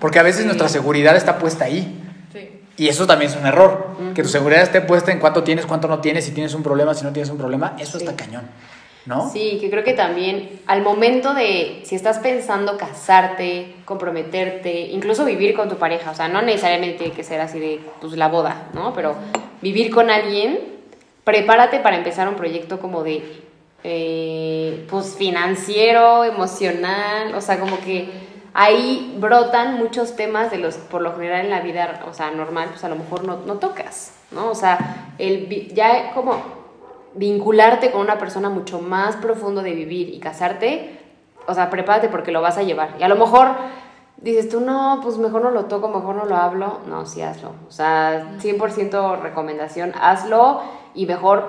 Porque a veces nuestra seguridad está puesta ahí. Y eso también es un error. Que tu seguridad esté puesta en cuánto tienes, cuánto no tienes, si tienes un problema, si no tienes un problema. Eso Sí. está cañón. ¿No? Sí, que creo que también al momento de, si estás pensando casarte, comprometerte, incluso vivir con tu pareja, o sea, no necesariamente tiene que ser así de, pues, la boda, ¿no? Pero vivir con alguien, prepárate para empezar un proyecto como de, eh, pues, financiero, emocional, o sea, como que ahí brotan muchos temas de los, por lo general en la vida, o sea, normal, pues a lo mejor no, no tocas, ¿no? O sea, el, ya como vincularte con una persona mucho más profundo de vivir y casarte, o sea, prepárate porque lo vas a llevar. Y a lo mejor dices tú, no, pues mejor no lo toco, mejor no lo hablo. No, sí hazlo. O sea, 100% recomendación, hazlo y mejor,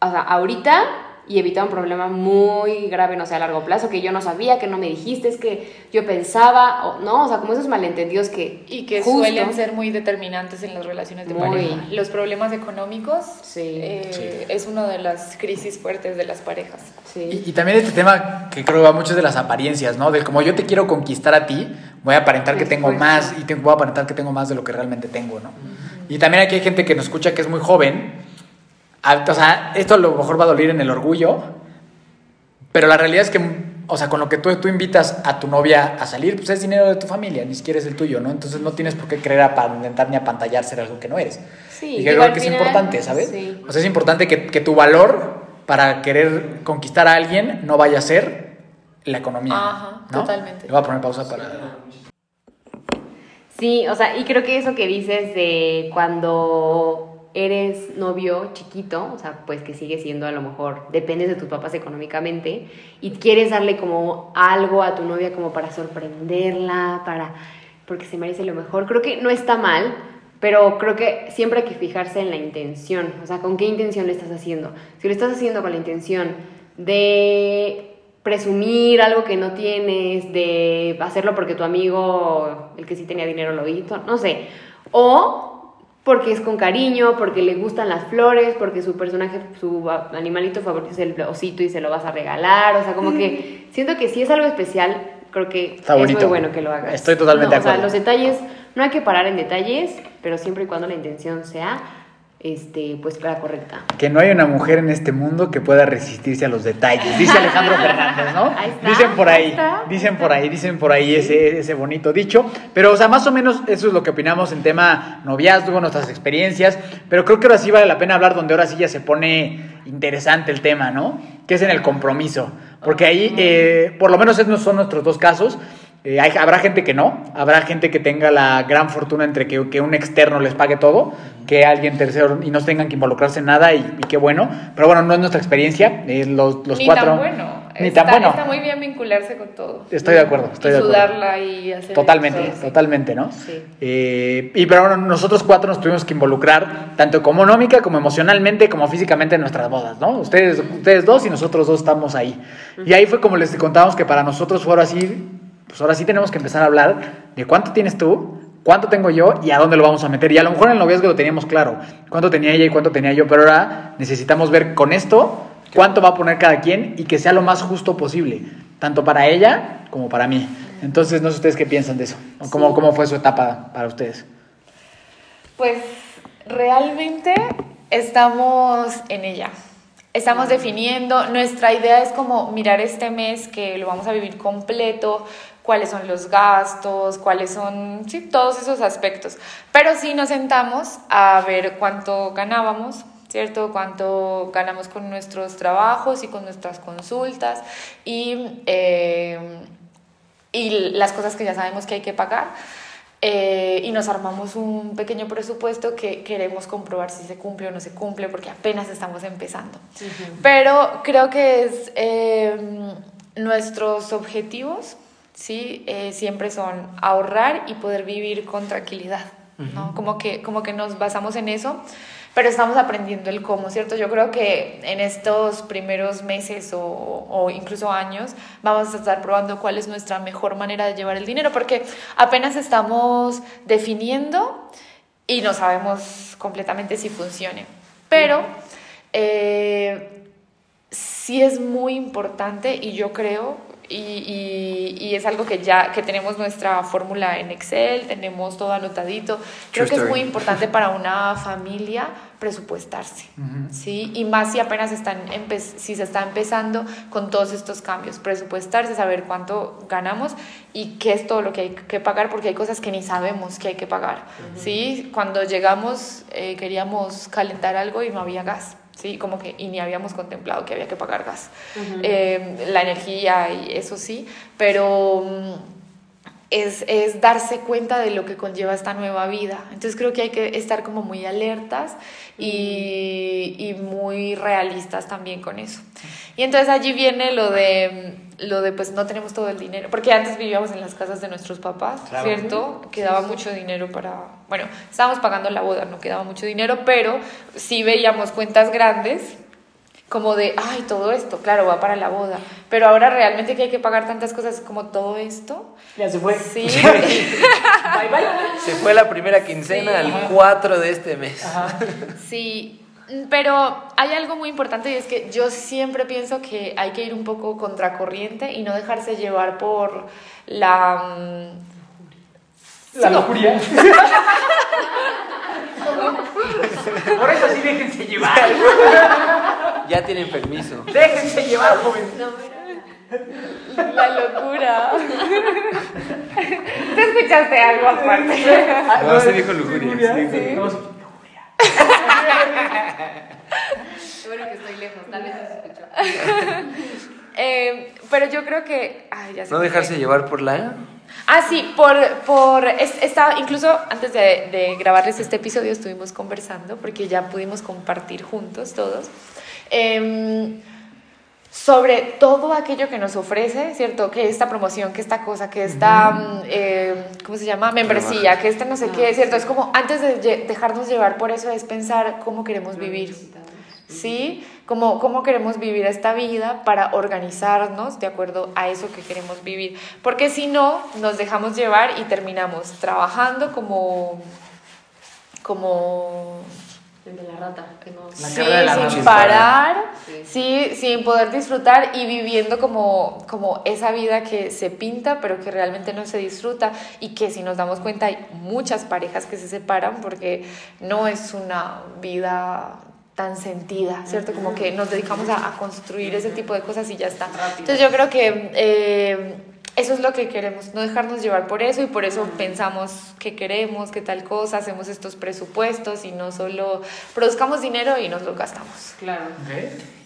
o sea, ahorita y evitar un problema muy grave, no sé, a largo plazo, que yo no sabía, que no me dijiste, es que yo pensaba, o, no, o sea, como esos malentendidos que... Y que justo- suelen ser muy determinantes en las relaciones de Muy. pareja. Los problemas económicos Sí. eh, es una de las crisis fuertes de las parejas. Sí. Y, y también este tema que creo va mucho de las apariencias, ¿no? De como yo te quiero conquistar a ti, voy a aparentar que tengo más y te, voy a aparentar que tengo más de lo que realmente tengo, ¿no? Y también aquí hay gente que nos escucha que es muy joven. O sea, esto a lo mejor va a doler en el orgullo, pero la realidad es que, o sea, con lo que tú, tú invitas a tu novia a salir, pues es dinero de tu familia, ni siquiera es el tuyo, ¿no? Entonces no tienes por qué creer aparentar ni apantallar ser algo que no eres. Sí, y creo que es final, importante, ¿sabes? sí. O sea, es importante que, que tu valor para querer conquistar a alguien no vaya a ser la economía. Ajá, ¿no? totalmente. Le voy a poner pausa para... Sí, o sea, y creo que eso que dices de cuando eres novio chiquito, o sea, pues que sigue siendo a lo mejor, dependes de tus papás económicamente, y quieres darle como algo a tu novia como para sorprenderla, para, porque se merece lo mejor, creo que no está mal, pero creo que siempre hay que fijarse en la intención, o sea, con qué intención lo estás haciendo. Si lo estás haciendo con la intención de presumir algo que no tienes, de hacerlo porque tu amigo, el que sí tenía dinero, lo hizo, no sé. O porque es con cariño, porque le gustan las flores, porque su personaje, su animalito favorito es el osito y se lo vas a regalar. O sea, como que siento que si es algo especial, creo que Está es bonito. muy bueno que lo hagas. Estoy totalmente No, de acuerdo. O sea, los detalles, no hay que parar en detalles, pero siempre y cuando la intención sea, este, pues, la correcta. Que no hay una mujer en este mundo que pueda resistirse a los detalles, dice Alejandro Fernández, ¿no? Ahí está, dicen por ahí ahí, está. dicen por ahí, dicen por ahí ese, ese bonito dicho. Pero, o sea, más o menos eso es lo que opinamos en tema noviazgo, nuestras experiencias. Pero creo que ahora sí vale la pena hablar donde ahora sí ya se pone interesante el tema, ¿no? Que es en el compromiso. Porque ahí, eh, por lo menos esos son nuestros dos casos. Eh, hay- habrá gente que no, habrá gente que tenga la gran fortuna entre que, que un externo les pague todo, que alguien tercero y no tengan que involucrarse en nada y, y qué bueno. Pero bueno, no es nuestra experiencia. eh, los, los Ni cuatro. tan bueno. Ni está, tan bueno. Está muy bien vincularse con todo. Estoy de acuerdo, estoy y de acuerdo. sudarla y hacer Totalmente, cosas. totalmente, ¿no? Sí. Eh, y pero bueno, nosotros cuatro nos tuvimos que involucrar tanto económica como emocionalmente como físicamente en nuestras bodas, ¿no? Ustedes, ustedes dos y nosotros dos estamos ahí. Y ahí fue como les contábamos que para nosotros fue ahora sí, pues ahora sí tenemos que empezar a hablar de cuánto tienes tú, cuánto tengo yo y a dónde lo vamos a meter. Y a lo mejor en el noviazgo lo teníamos claro, cuánto tenía ella y cuánto tenía yo, pero ahora necesitamos ver con esto cuánto va a poner cada quien y que sea lo más justo posible, tanto para ella como para mí. Entonces, no sé ustedes qué piensan de eso, o cómo, cómo fue su etapa para ustedes. Pues realmente estamos en ella. Estamos definiendo, nuestra idea es como mirar este mes que lo vamos a vivir completo, cuáles son los gastos, cuáles son, sí, todos esos aspectos. Pero sí nos sentamos a ver cuánto ganábamos, ¿cierto? Cuánto ganamos con nuestros trabajos y con nuestras consultas y, eh, y las cosas que ya sabemos que hay que pagar. Eh, y nos armamos un pequeño presupuesto que queremos comprobar si se cumple o no se cumple porque apenas estamos empezando. Pero creo que es eh, nuestros objetivos, ¿sí? Eh, siempre son ahorrar y poder vivir con tranquilidad, ¿no? Como que, como que nos basamos en eso, pero estamos aprendiendo el cómo, ¿cierto? Yo creo que en estos primeros meses o, o incluso años vamos a estar probando cuál es nuestra mejor manera de llevar el dinero, porque apenas estamos definiendo y no sabemos completamente si funcione. Pero eh, sí es muy importante y yo creo Y, y- y es algo que ya que tenemos nuestra fórmula en Excel, tenemos todo anotadito. Creo True que es muy importante para una familia presupuestarse, ¿sí? Y más si apenas están si se está empezando con todos estos cambios, presupuestarse, saber cuánto ganamos y qué es todo lo que hay que pagar, porque hay cosas que ni sabemos que hay que pagar, ¿sí? Cuando llegamos eh, queríamos calentar algo y no había gas. Sí, como que y ni habíamos contemplado que había que pagar gas. Eh, la energía y eso sí, pero mm, es, es darse cuenta de lo que conlleva esta nueva vida. Entonces creo que hay que estar como muy alertas y, y muy realistas también con eso. Y entonces allí viene lo de, lo de pues no tenemos todo el dinero, porque antes vivíamos en las casas de nuestros papás, Claro. ¿cierto? Quedaba mucho dinero para, bueno, estábamos pagando la boda, no quedaba mucho dinero, pero sí veíamos cuentas grandes como de, ay, todo esto, claro, va para la boda. Pero ahora realmente que hay que pagar tantas cosas como todo esto. Ya se fue. Sí. Bye, bye. Se fue la primera quincena Sí. al 4 de este mes. Sí, pero hay algo muy importante y es que yo siempre pienso que hay que ir un poco contracorriente y no dejarse llevar por la... La sí, no. lujuria. Por eso sí déjense llevar. Ya tienen permiso. Déjense llevar, joven. La locura. ¿Te escuchaste algo aparte? No, se dijo lujuria, sí, sí. No, Bueno que estoy lejos, tal vez no se escuchó. Eh, pero yo creo que... Ay, ya se No dejarse llevar por la... Ah, sí, por, por es- estaba, incluso antes de, de grabarles este episodio estuvimos conversando, porque ya pudimos compartir juntos todos, em, sobre todo aquello que nos ofrece, ¿cierto? Que esta promoción, que esta cosa, que esta, mm, em, ¿cómo se llama? Membresía, que este no sé qué, ¿cierto? Es como, antes de dejarnos llevar por eso, es pensar cómo queremos vivir. ¿sí? Cómo, cómo queremos vivir esta vida para organizarnos de acuerdo a eso que queremos vivir. Porque si no, nos dejamos llevar y terminamos trabajando como... como El de la rata, que no. La sí, carrera de la sin parar, Sí. sí, sin poder disfrutar y viviendo como, como esa vida que se pinta, pero que realmente no se disfruta y que si nos damos cuenta hay muchas parejas que se separan porque no es una vida tan sentida, ¿cierto? Como que nos dedicamos a, a construir ese tipo de cosas y ya está. Entonces yo creo que eh, eso es lo que queremos, no dejarnos llevar por eso y por eso pensamos que queremos, que tal cosa, hacemos estos presupuestos y no solo produzcamos dinero y nos lo gastamos. Claro.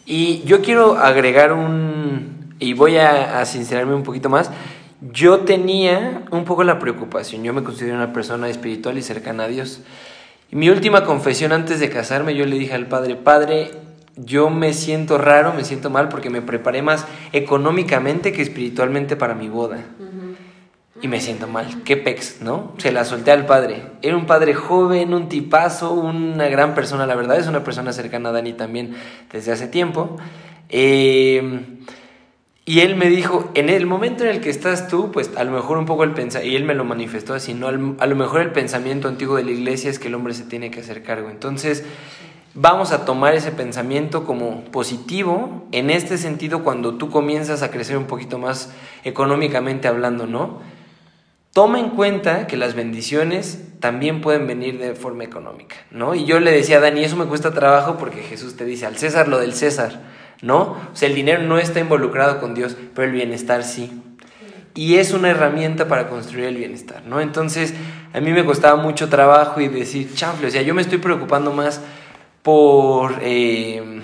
Y yo quiero agregar un... Y voy a, a sincerarme un poquito más. Yo tenía un poco la preocupación. Yo me considero una persona espiritual y cercana a Dios. Y mi última confesión antes de casarme, yo le dije al padre, padre, yo me siento raro, me siento mal porque me preparé más económicamente que espiritualmente para mi boda. Y me siento mal. Qué pex, ¿no? Se la solté al padre. Era un padre joven, un tipazo, una gran persona, la verdad. Es una persona cercana a Dani también desde hace tiempo. Eh, y él me dijo, en el momento en el que estás tú, pues a lo mejor un poco el pensamiento, y él me lo manifestó así, ¿no? A lo mejor el pensamiento antiguo de la iglesia es que el hombre se tiene que hacer cargo. Entonces, vamos a tomar ese pensamiento como positivo en este sentido cuando tú comienzas a crecer un poquito más económicamente hablando, ¿no? Toma en cuenta que las bendiciones también pueden venir de forma económica, ¿no? Y yo le decía a Dani, eso me cuesta trabajo porque Jesús te dice, al César lo del César, ¿no? O sea, el dinero no está involucrado con Dios, pero el bienestar sí. Y es una herramienta para construir el bienestar, ¿no? Entonces, a mí me costaba mucho trabajo y decir, chanfle, o sea, yo me estoy preocupando más por, eh,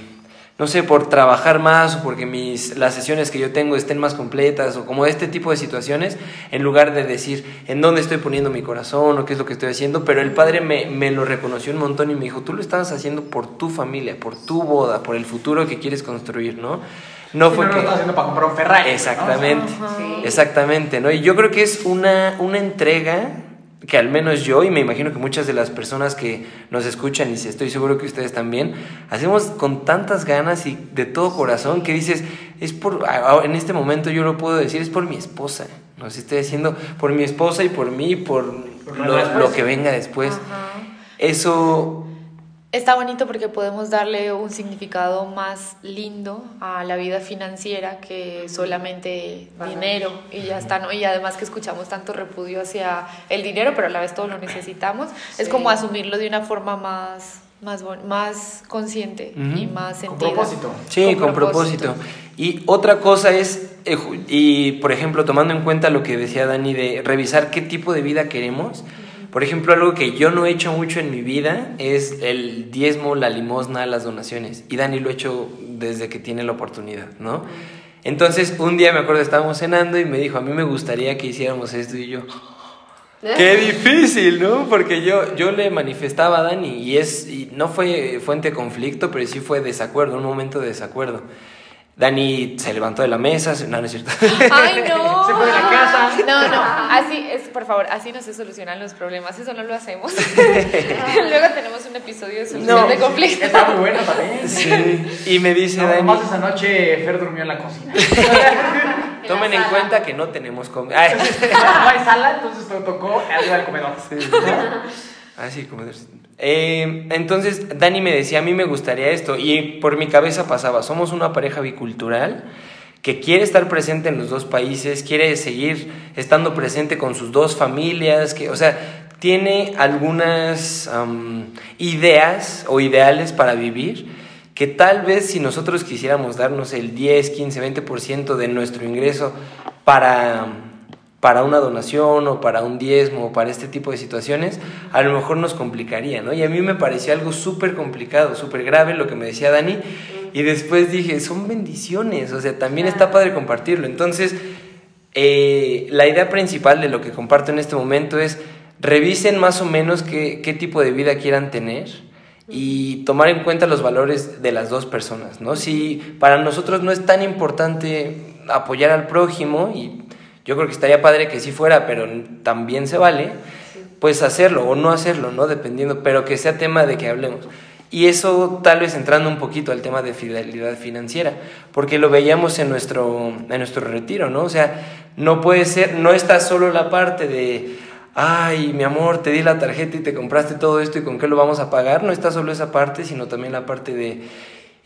no sé, por trabajar más o porque mis, las sesiones que yo tengo estén más completas o como este tipo de situaciones, en lugar de decir en dónde estoy poniendo mi corazón o qué es lo que estoy haciendo, pero el padre me, me lo reconoció un montón y me dijo, tú lo estabas haciendo por tu familia, por tu boda, por el futuro que quieres construir, ¿no? No Sí, fue no lo estás haciendo para comprar un Ferrari. Exactamente, exactamente, ¿no? Y yo creo que es una, una entrega que al menos yo y me imagino que muchas de las personas que nos escuchan y estoy seguro que ustedes también, hacemos con tantas ganas y de todo corazón que dices, es por, en este momento yo lo puedo decir, es por mi esposa, no sé, estoy haciendo por mi esposa y por mí, por Por lo lo, después. lo que venga después. Eso está bonito porque podemos darle un significado más lindo a la vida financiera que solamente dinero y ya está, ¿no? Y además que escuchamos tanto repudio hacia el dinero, pero a la vez todo lo necesitamos. Es como asumirlo de una forma más más, más consciente y más sentida. Con propósito. Sí, con, propósito. Y otra cosa es, eh, y por ejemplo, tomando en cuenta lo que decía Dani de revisar qué tipo de vida queremos. Por ejemplo, algo que yo no he hecho mucho en mi vida es el diezmo, la limosna, las donaciones. Y Dani lo ha hecho desde que tiene la oportunidad, ¿no? Entonces, un día me acuerdo, estábamos cenando y me dijo, a mí me gustaría que hiciéramos esto y yo, qué difícil, ¿no? Porque yo, yo le manifestaba a Dani y, es, y no fue fuente de conflicto, pero sí fue desacuerdo, un momento de desacuerdo. Dani se levantó de la mesa, no, no es cierto. ¡Ay, no! Se fue de la casa. No, no, así es, por favor, así no se solucionan los problemas, eso no lo hacemos. Luego tenemos un episodio de solución No, de conflictos. Está muy bueno también. Sí. Y me dice No, Dani, nomás esa noche Fer durmió en la cocina. tomen en cuenta que no tenemos comida. no hay sala, entonces te tocó arriba del comedor. Así como... Eh, entonces Dani me decía, a mí me gustaría esto, y por mi cabeza pasaba, somos una pareja bicultural que quiere estar presente en los dos países, quiere seguir estando presente con sus dos familias, que, o sea, tiene algunas ideas o ideales para vivir que tal vez si nosotros quisiéramos darnos el 10, 15, 20% de nuestro ingreso para, para una donación o para un diezmo o para este tipo de situaciones, a lo mejor nos complicaría, ¿no? Y a mí me parecía algo súper complicado, súper grave lo que me decía Dani. Y después dije, son bendiciones, o sea, también está padre compartirlo. Entonces, eh, la idea principal de lo que comparto en este momento es, revisen más o menos qué, qué tipo de vida quieran tener y tomar en cuenta los valores de las dos personas, ¿no? Si para nosotros no es tan importante apoyar al prójimo, y yo creo que estaría padre que sí fuera, pero también se vale, pues hacerlo o no hacerlo, ¿no? Dependiendo, pero que sea tema de que hablemos. Y eso tal vez entrando un poquito al tema de fidelidad financiera, porque lo veíamos en nuestro, en nuestro retiro, ¿no? O sea, no puede ser, no está solo la parte de, ay, mi amor, te di la tarjeta y te compraste todo esto y con qué lo vamos a pagar. No está solo esa parte, sino también la parte de,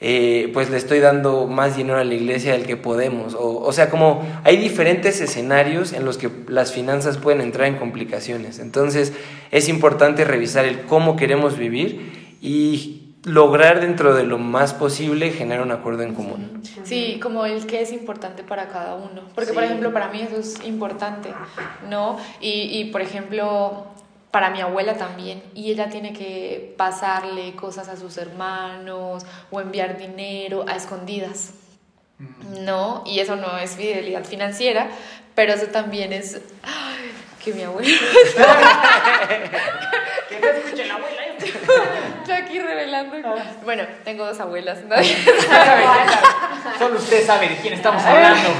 eh, pues le estoy dando más dinero a la iglesia del que podemos. O, o sea, como hay diferentes escenarios en los que las finanzas pueden entrar en complicaciones. Entonces es importante revisar el cómo queremos vivir y lograr dentro de lo más posible generar un acuerdo en común. Sí, como el que es importante para cada uno. Porque, por ejemplo, para mí eso es importante, ¿no? Y, y, por ejemplo, para mi abuela también. Y ella tiene que pasarle cosas a sus hermanos o enviar dinero a escondidas, ¿no? Y eso no es fidelidad financiera, pero eso también es... ¡Ay! que mi abuela... Que te escuche la abuela. Yo aquí revelando. Bueno, tengo dos abuelas. ¿no? Solo usted sabe de quién estamos hablando.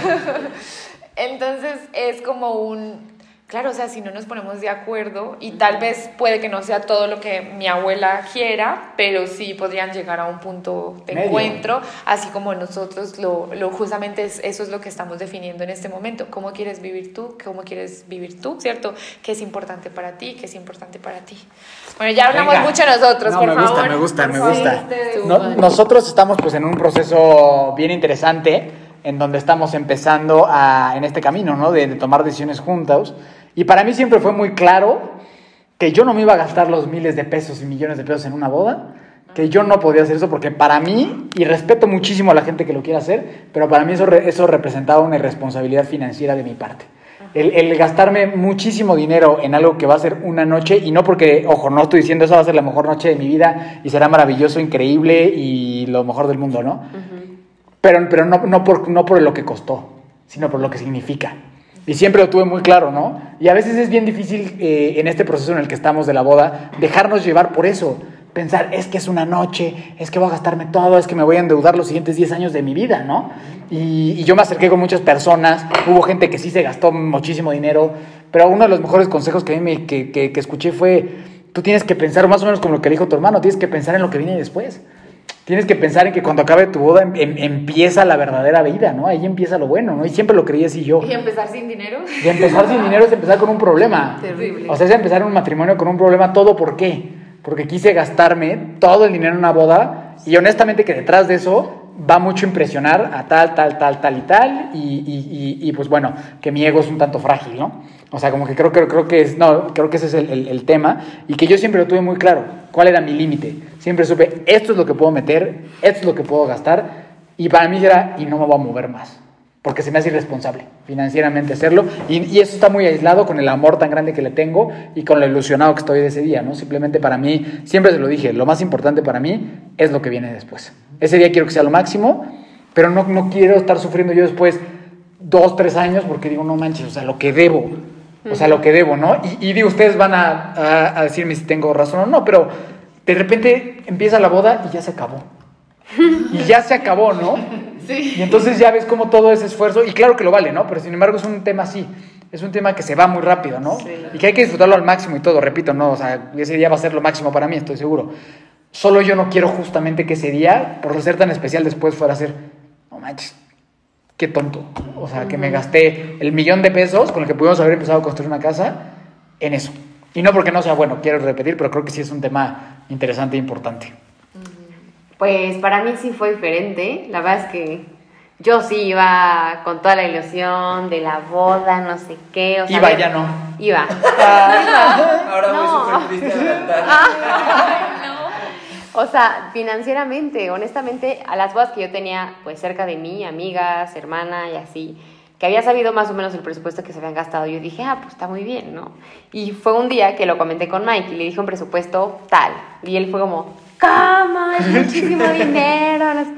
Entonces es como un, claro, o sea, si no nos ponemos de acuerdo y tal vez puede que no sea todo lo que mi abuela quiera, pero sí podrían llegar a un punto de Medio. encuentro, así como nosotros lo, lo justamente es, eso es lo que estamos definiendo en este momento, cómo quieres vivir tú, cómo quieres vivir tú, ¿cierto? ¿Qué es importante para ti? ¿Qué es importante para ti? Bueno, ya hablamos Venga. mucho nosotros, No, por me favor. gusta, me gusta, Por me favor. gusta. No- nosotros estamos pues en un proceso bien interesante en donde estamos empezando a, en este camino, ¿no? De, de tomar decisiones juntos. Y para mí siempre fue muy claro que yo no me iba a gastar los miles de pesos y millones de pesos en una boda, que yo no podía hacer eso porque para mí, y respeto muchísimo a la gente que lo quiere hacer, pero para mí eso, re- eso representaba una irresponsabilidad financiera de mi parte. El, el gastarme muchísimo dinero en algo que va a ser una noche, y no porque, ojo, no estoy diciendo eso va a ser la mejor noche de mi vida y será maravilloso, increíble y lo mejor del mundo, ¿no? Pero, pero no, no, por, no por lo que costó, sino por lo que significa. Y siempre lo tuve muy claro, ¿no? Y a veces es bien difícil eh, en este proceso en el que estamos de la boda dejarnos llevar por eso. Pensar, es que es una noche, es que voy a gastarme todo, es que me voy a endeudar los siguientes 10 años de mi vida, ¿no? Y, yo me acerqué con muchas personas, hubo gente que sí se gastó muchísimo dinero, pero uno de los mejores consejos que a mí me, que, que- que escuché fue, tú tienes que pensar más o menos como lo que dijo tu hermano, tienes que pensar en lo que viene después. Tienes que pensar en que cuando acabe tu boda em- em- empieza la verdadera vida, ¿no? Ahí empieza lo bueno, ¿no? Y siempre lo creí así yo. Y empezar sin dinero. Y empezar sin dinero es empezar con un problema. Terrible. O sea, es empezar un matrimonio con un problema. ¿Todo por qué? porque quise gastarme todo el dinero en una boda y honestamente que detrás de eso va mucho a impresionar a tal, tal, tal, tal y tal y, y, y, y pues bueno, que mi ego es un tanto frágil, ¿no? O sea, como que creo, creo, creo que es, no, creo que ese es el, el, el tema y que yo siempre lo tuve muy claro, cuál era mi límite. Siempre supe, esto es lo que puedo meter, esto es lo que puedo gastar y para mí era, y no me voy a mover más porque se me hace irresponsable financieramente hacerlo. Y, y, eso está muy aislado con el amor tan grande que le tengo y con lo ilusionado que estoy de ese día, ¿no? Simplemente para mí, siempre se lo dije, lo más importante para mí es lo que viene después. Ese día quiero que sea lo máximo, pero no, no quiero estar sufriendo yo después dos, tres años porque digo, no manches, o sea, lo que debo, o sea, lo que debo, ¿no? Y, y digo, ustedes van a, a, a decirme si tengo razón o no, pero de repente empieza la boda y ya se acabó. Y ya se acabó, ¿no? Sí. Y entonces ya ves como todo ese esfuerzo, y claro que lo vale, ¿no? Pero sin embargo es un tema así, es un tema que se va muy rápido, ¿no? Sí. Y que hay que disfrutarlo al máximo y todo, repito, ¿no? O sea, ese día va a ser lo máximo para mí, estoy seguro. Solo yo no quiero justamente que ese día, por ser tan especial después, fuera a ser, no manches, qué tonto. O sea, que me gasté el millón de pesos con el que pudimos haber empezado a construir una casa en eso. Y no porque no sea bueno, quiero repetir, pero creo que sí es un tema interesante e importante. Pues para mí sí fue diferente. La verdad es que yo sí iba con toda la ilusión de la boda, no sé qué. O sea, Iba, ya no. Iba. Ahora No. voy súper triste altar. O sea, financieramente, honestamente, a las bodas que yo tenía, pues cerca de mí, amigas, hermana y así, que había sabido más o menos el presupuesto que se habían gastado, yo dije, ah, pues está muy bien, ¿no? Y fue un día que lo comenté con Mike y le dije un presupuesto tal. Y él fue como, ¿cómo? Es muchísimo dinero. no sé".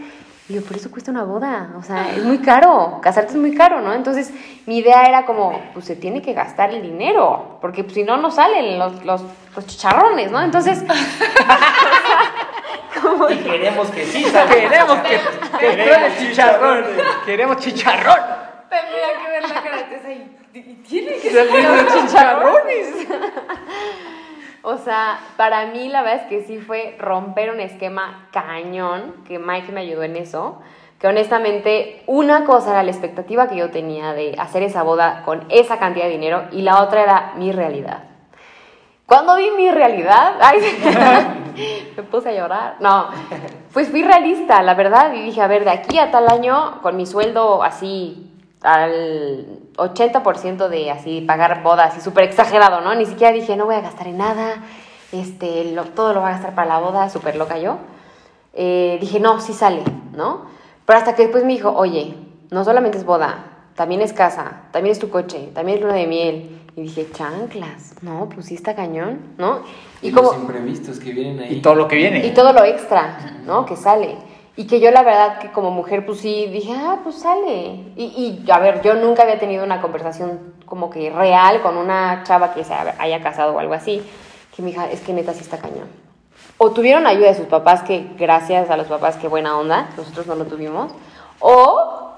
Y yo, pero eso cuesta una boda, o sea, es muy caro, casarte es muy caro, ¿no? Entonces, mi idea era como, pues se tiene que gastar el dinero, porque pues, si no, no salen los, los, los chicharrones, ¿no? Entonces, Y queremos que sí salga. Queremos que queremos chicharrón. Queremos chicharrón. Tendría que ver la cara de y tiene que Los chicharrones. O sea, para mí la verdad es que sí fue romper un esquema cañón, que Mike me ayudó en eso, que honestamente una cosa era la expectativa que yo tenía de hacer esa boda con esa cantidad de dinero y la otra era mi realidad. Cuando vi mi realidad, ay, me puse a llorar. No, pues fui realista, la verdad, y dije, a ver, de aquí a tal año, con mi sueldo así al 80% de así pagar bodas, así súper exagerado, ¿no? Ni siquiera dije, no voy a gastar en nada, este, lo- todo lo voy a gastar para la boda, súper loca yo. Eh, dije, no, sí sale, ¿no? Pero hasta que después me dijo, oye, no solamente es boda, también es casa, también es tu coche, también es luna de miel. Y dije, chanclas, no, pues sí está cañón, ¿no? Y, Y como, los imprevistos que vienen ahí. Y todo lo que viene. y todo lo extra, ¿no? Que sale. Y que yo la verdad que como mujer pues sí dije, ah, pues sale. Y, y a ver, yo nunca había tenido una conversación como que real con una chava que se haya casado o algo así, que me dijo, es que neta sí está cañón. O tuvieron ayuda de sus papás, que gracias a los papás, qué buena onda, nosotros no lo tuvimos. O,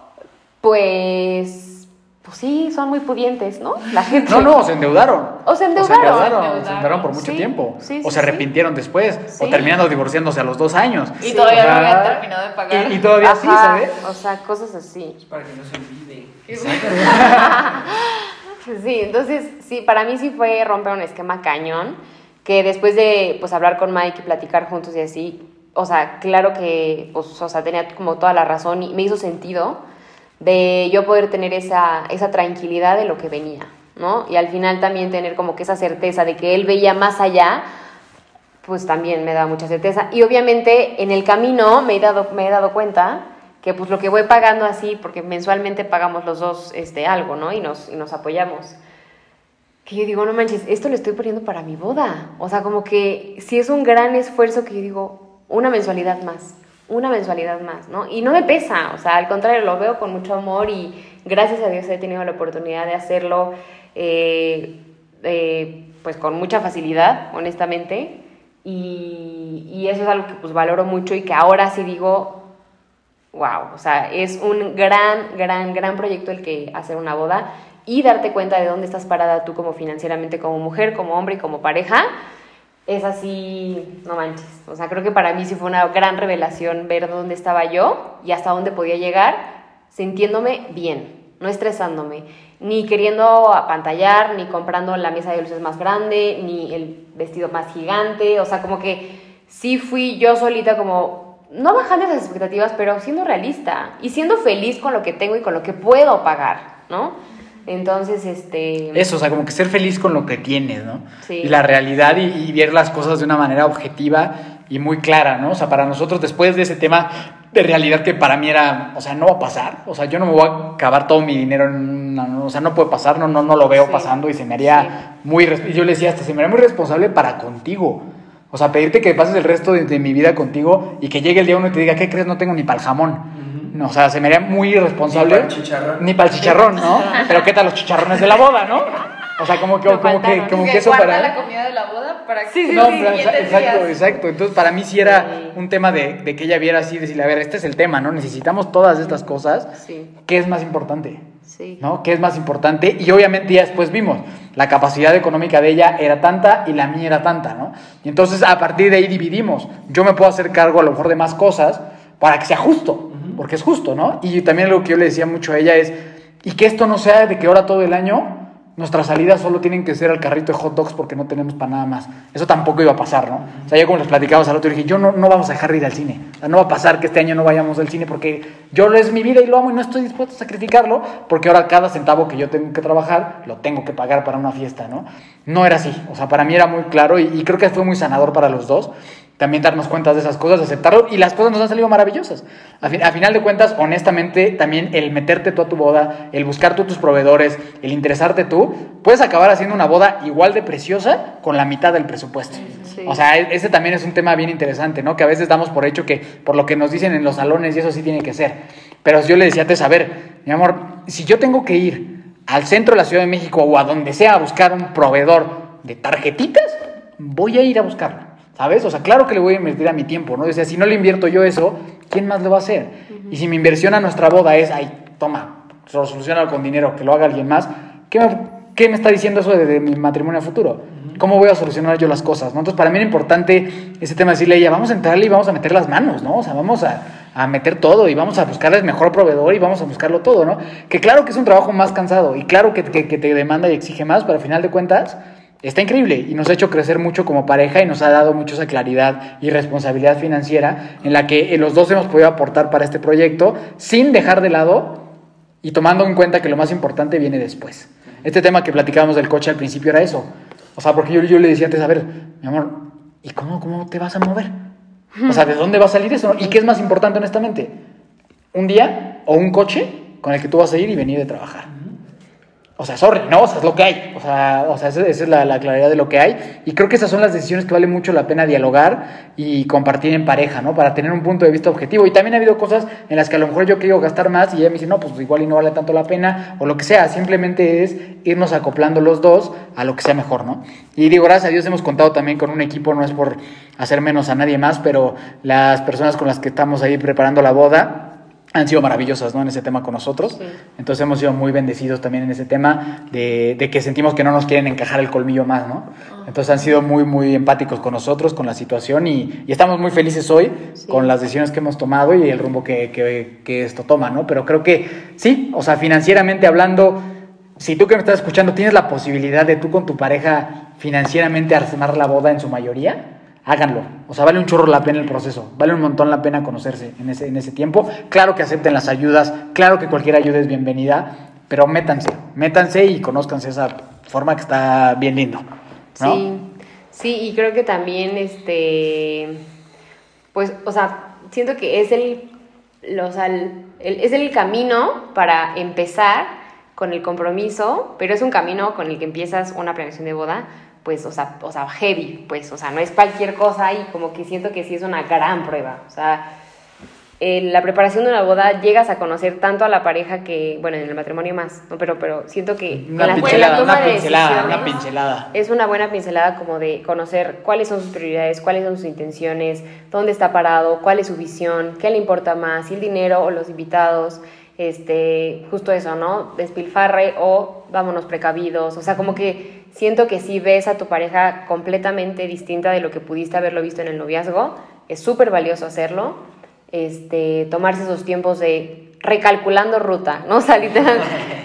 pues, pues sí, son muy pudientes, ¿no? La gente. No, no, se endeudaron. O se O endeudaron. se endeudaron, Se se endeudaron. por mucho Sí, tiempo. sí, o sí, se sí. arrepintieron después. O Sí. terminando divorciándose a los dos años. Y todavía no habían terminado de pagar. Y, y todavía sí, Ajá, ¿sabes? O sea, cosas así. Para que no se olvide. Sí, entonces sí, para mí sí fue romper un esquema cañón, que después de pues hablar con Mike y platicar juntos y así, o sea, claro que pues, o sea, tenía como toda la razón y me hizo sentido de yo poder tener esa, esa tranquilidad de lo que venía, ¿no? Y al final también tener como que esa certeza de que él veía más allá, pues también me da mucha certeza. Y obviamente en el camino me he dado, me he dado cuenta que pues lo que voy pagando así, porque mensualmente pagamos los dos este, algo, ¿no? Y nos, y nos apoyamos. Que yo digo, no manches, esto lo estoy poniendo para mi boda. O sea, como que si es un gran esfuerzo que yo digo, una mensualidad más, una mensualidad más, ¿no? Y no me pesa, o sea, al contrario, lo veo con mucho amor y gracias a Dios he tenido la oportunidad de hacerlo, eh, eh, pues con mucha facilidad, honestamente. Y, y eso es algo que pues valoro mucho y que ahora sí digo, wow, o sea, es un gran, gran, gran proyecto el que hacer una boda y darte cuenta de dónde estás parada tú como financieramente, como mujer, como hombre y como pareja, es así, no manches. O sea, creo que para mí sí fue una gran revelación ver dónde estaba yo y hasta dónde podía llegar sintiéndome bien, no estresándome, ni queriendo apantallar, ni comprando la mesa de luces más grande, ni el vestido más gigante, o sea, como que sí fui yo solita como, no bajando esas expectativas, pero siendo realista y siendo feliz con lo que tengo y con lo que puedo pagar, ¿no? Entonces, este... Eso, o sea, como que ser feliz con lo que tienes, ¿no? Sí. Y la realidad y, y ver las cosas de una manera objetiva y muy clara, ¿no? O sea, para nosotros después de ese tema de realidad que para mí era, o sea, no va a pasar, o sea, yo no me voy a acabar todo mi dinero en una, o sea, no puede pasar, no, no, no lo veo Sí. pasando y se me haría muy, yo le decía, hasta se me haría muy responsable para contigo. O sea, pedirte que pases el resto de, de mi vida contigo y que llegue el día uno y te diga, ¿qué crees? No tengo ni para el jamón. No, o sea, se me haría muy irresponsable. Ni pa'l chicharrón. Ni para el chicharrón, ¿no? Pero ¿qué tal los chicharrones de la boda, no? O sea, como que, Me como que, faltaron. como Que que eso para... la comida de la boda para que Sí, sí, No, pero exacto, días- exacto. Entonces, para mí sí era Sí. un tema de, de que ella viera así, decirle, a ver, este es el tema, ¿no? Necesitamos todas estas cosas. Sí, ¿Qué es más importante? sí. ¿No? ¿Qué es más importante? Y obviamente ya después vimos, la capacidad económica de ella era tanta y la mía era tanta, ¿no? Y entonces a partir de ahí dividimos. Yo me puedo hacer cargo a lo mejor de más cosas para que sea justo, porque es justo, ¿no? Y también lo que yo le decía mucho a ella es, y que esto no sea de que ahora todo el año nuestras salidas solo tienen que ser al carrito de hot dogs porque no tenemos para nada más. Eso tampoco iba a pasar, ¿no? O sea, yo como les platicamos al otro, dije, yo no, no vamos a dejar de ir al cine. O sea, no va a pasar que este año no vayamos al cine porque yo lo es mi vida y lo amo y no estoy dispuesto a sacrificarlo porque ahora cada centavo que yo tengo que trabajar lo tengo que pagar para una fiesta, ¿no? No era así. O sea, para mí era muy claro y, y creo que fue muy sanador para los dos también darnos cuenta de esas cosas, aceptarlo y las cosas nos han salido maravillosas. A, fin- a final de cuentas, honestamente, también el meterte tú a tu boda, el buscar tú tus proveedores, el interesarte tú, puedes acabar haciendo una boda igual de preciosa con la mitad del presupuesto. Sí. O sea, e- ese también es un tema bien interesante, ¿no? Que a veces damos por hecho que por lo que nos dicen en los salones y eso sí tiene que ser. Pero yo le decía antes, a ver, mi amor, si yo tengo que ir al centro de la Ciudad de México o a donde sea a buscar un proveedor de tarjetitas, voy a ir a buscarlo. ¿Sabes? O sea, claro que le voy a invertir a mi tiempo, ¿no? O sea, si no le invierto yo eso, ¿quién más lo va a hacer? Y si mi inversión a nuestra boda es, ay, toma, solucionalo con dinero, que lo haga alguien más, ¿qué me, qué me está diciendo eso de, de mi matrimonio futuro? ¿Cómo voy a solucionar yo las cosas? ¿no? Entonces, para mí era importante ese tema de decirle a ella, vamos a entrarle y vamos a meter las manos, ¿no? O sea, vamos a, a meter todo y vamos a buscarles mejor proveedor y vamos a buscarlo todo, ¿no? Que claro que es un trabajo más cansado y claro que, que- que te demanda y exige más, pero al final de cuentas está increíble y nos ha hecho crecer mucho como pareja y nos ha dado mucho esa claridad y responsabilidad financiera en la que eh, los dos hemos podido aportar para este proyecto sin dejar de lado y tomando en cuenta que lo más importante viene después. Este tema que platicábamos del coche al principio era eso. O sea, porque yo, yo le decía antes, a ver, mi amor, ¿y cómo, cómo te vas a mover? O sea, ¿de dónde va a salir eso? ¿Y qué es más importante, honestamente? ¿Un día o un coche con el que tú vas a ir y venir de trabajar? O sea, sorry, no, o sea, es lo que hay. O sea, o sea esa, es la, la claridad de lo que hay. Y creo que esas son las decisiones que vale mucho la pena dialogar y compartir en pareja, ¿no? Para tener un punto de vista objetivo. Y también ha habido cosas en las que a lo mejor yo quiero gastar más y ella me dice, no, pues igual y no vale tanto la pena, o lo que sea. Simplemente es irnos acoplando los dos a lo que sea mejor, ¿no? Y digo, gracias a Dios hemos contado también con un equipo, no es por hacer menos a nadie más, pero las personas con las que estamos ahí preparando la boda han sido maravillosas ¿no? en ese tema con nosotros. Sí. Entonces hemos sido muy bendecidos también en ese tema de, de que sentimos que no nos quieren encajar el colmillo más, ¿no? Entonces han sido muy, muy empáticos con nosotros, con la situación y, y estamos muy felices hoy Sí. con las decisiones que hemos tomado y el rumbo que, que, que esto toma, ¿no? Pero creo que sí, o sea, financieramente hablando, si tú que me estás escuchando tienes la posibilidad de tú con tu pareja financieramente armar la boda en su mayoría, háganlo. O sea, vale un chorro la pena el proceso, vale un montón la pena conocerse en ese, en ese tiempo. Claro que acepten las ayudas, claro que cualquier ayuda es bienvenida, pero métanse, métanse y conózcanse esa forma que está bien lindo. ¿no? Sí, sí, y creo que también, este, pues, o sea, siento que es el, es el camino para empezar con el compromiso, pero es un camino con el que empiezas una planeación de boda, pues, o sea, o sea, heavy, pues, o sea, no es cualquier cosa y como que siento que sí es una gran prueba, o sea, en la preparación de una boda llegas a conocer tanto a la pareja que, bueno, en el matrimonio más, ¿no? Pero, pero siento que Una en la, en la pincelada, toma una de pincelada, una pincelada. es una buena pincelada como de conocer cuáles son sus prioridades, cuáles son sus intenciones, dónde está parado, cuál es su visión, qué le importa más, si el dinero o los invitados, este, justo eso, ¿no? Despilfarre o vámonos precavidos, o sea, como que siento que si ves a tu pareja completamente distinta de lo que pudiste haberlo visto en el noviazgo, es súper valioso hacerlo. este, tomarse esos tiempos de recalculando ruta, ¿no? O sea, literal,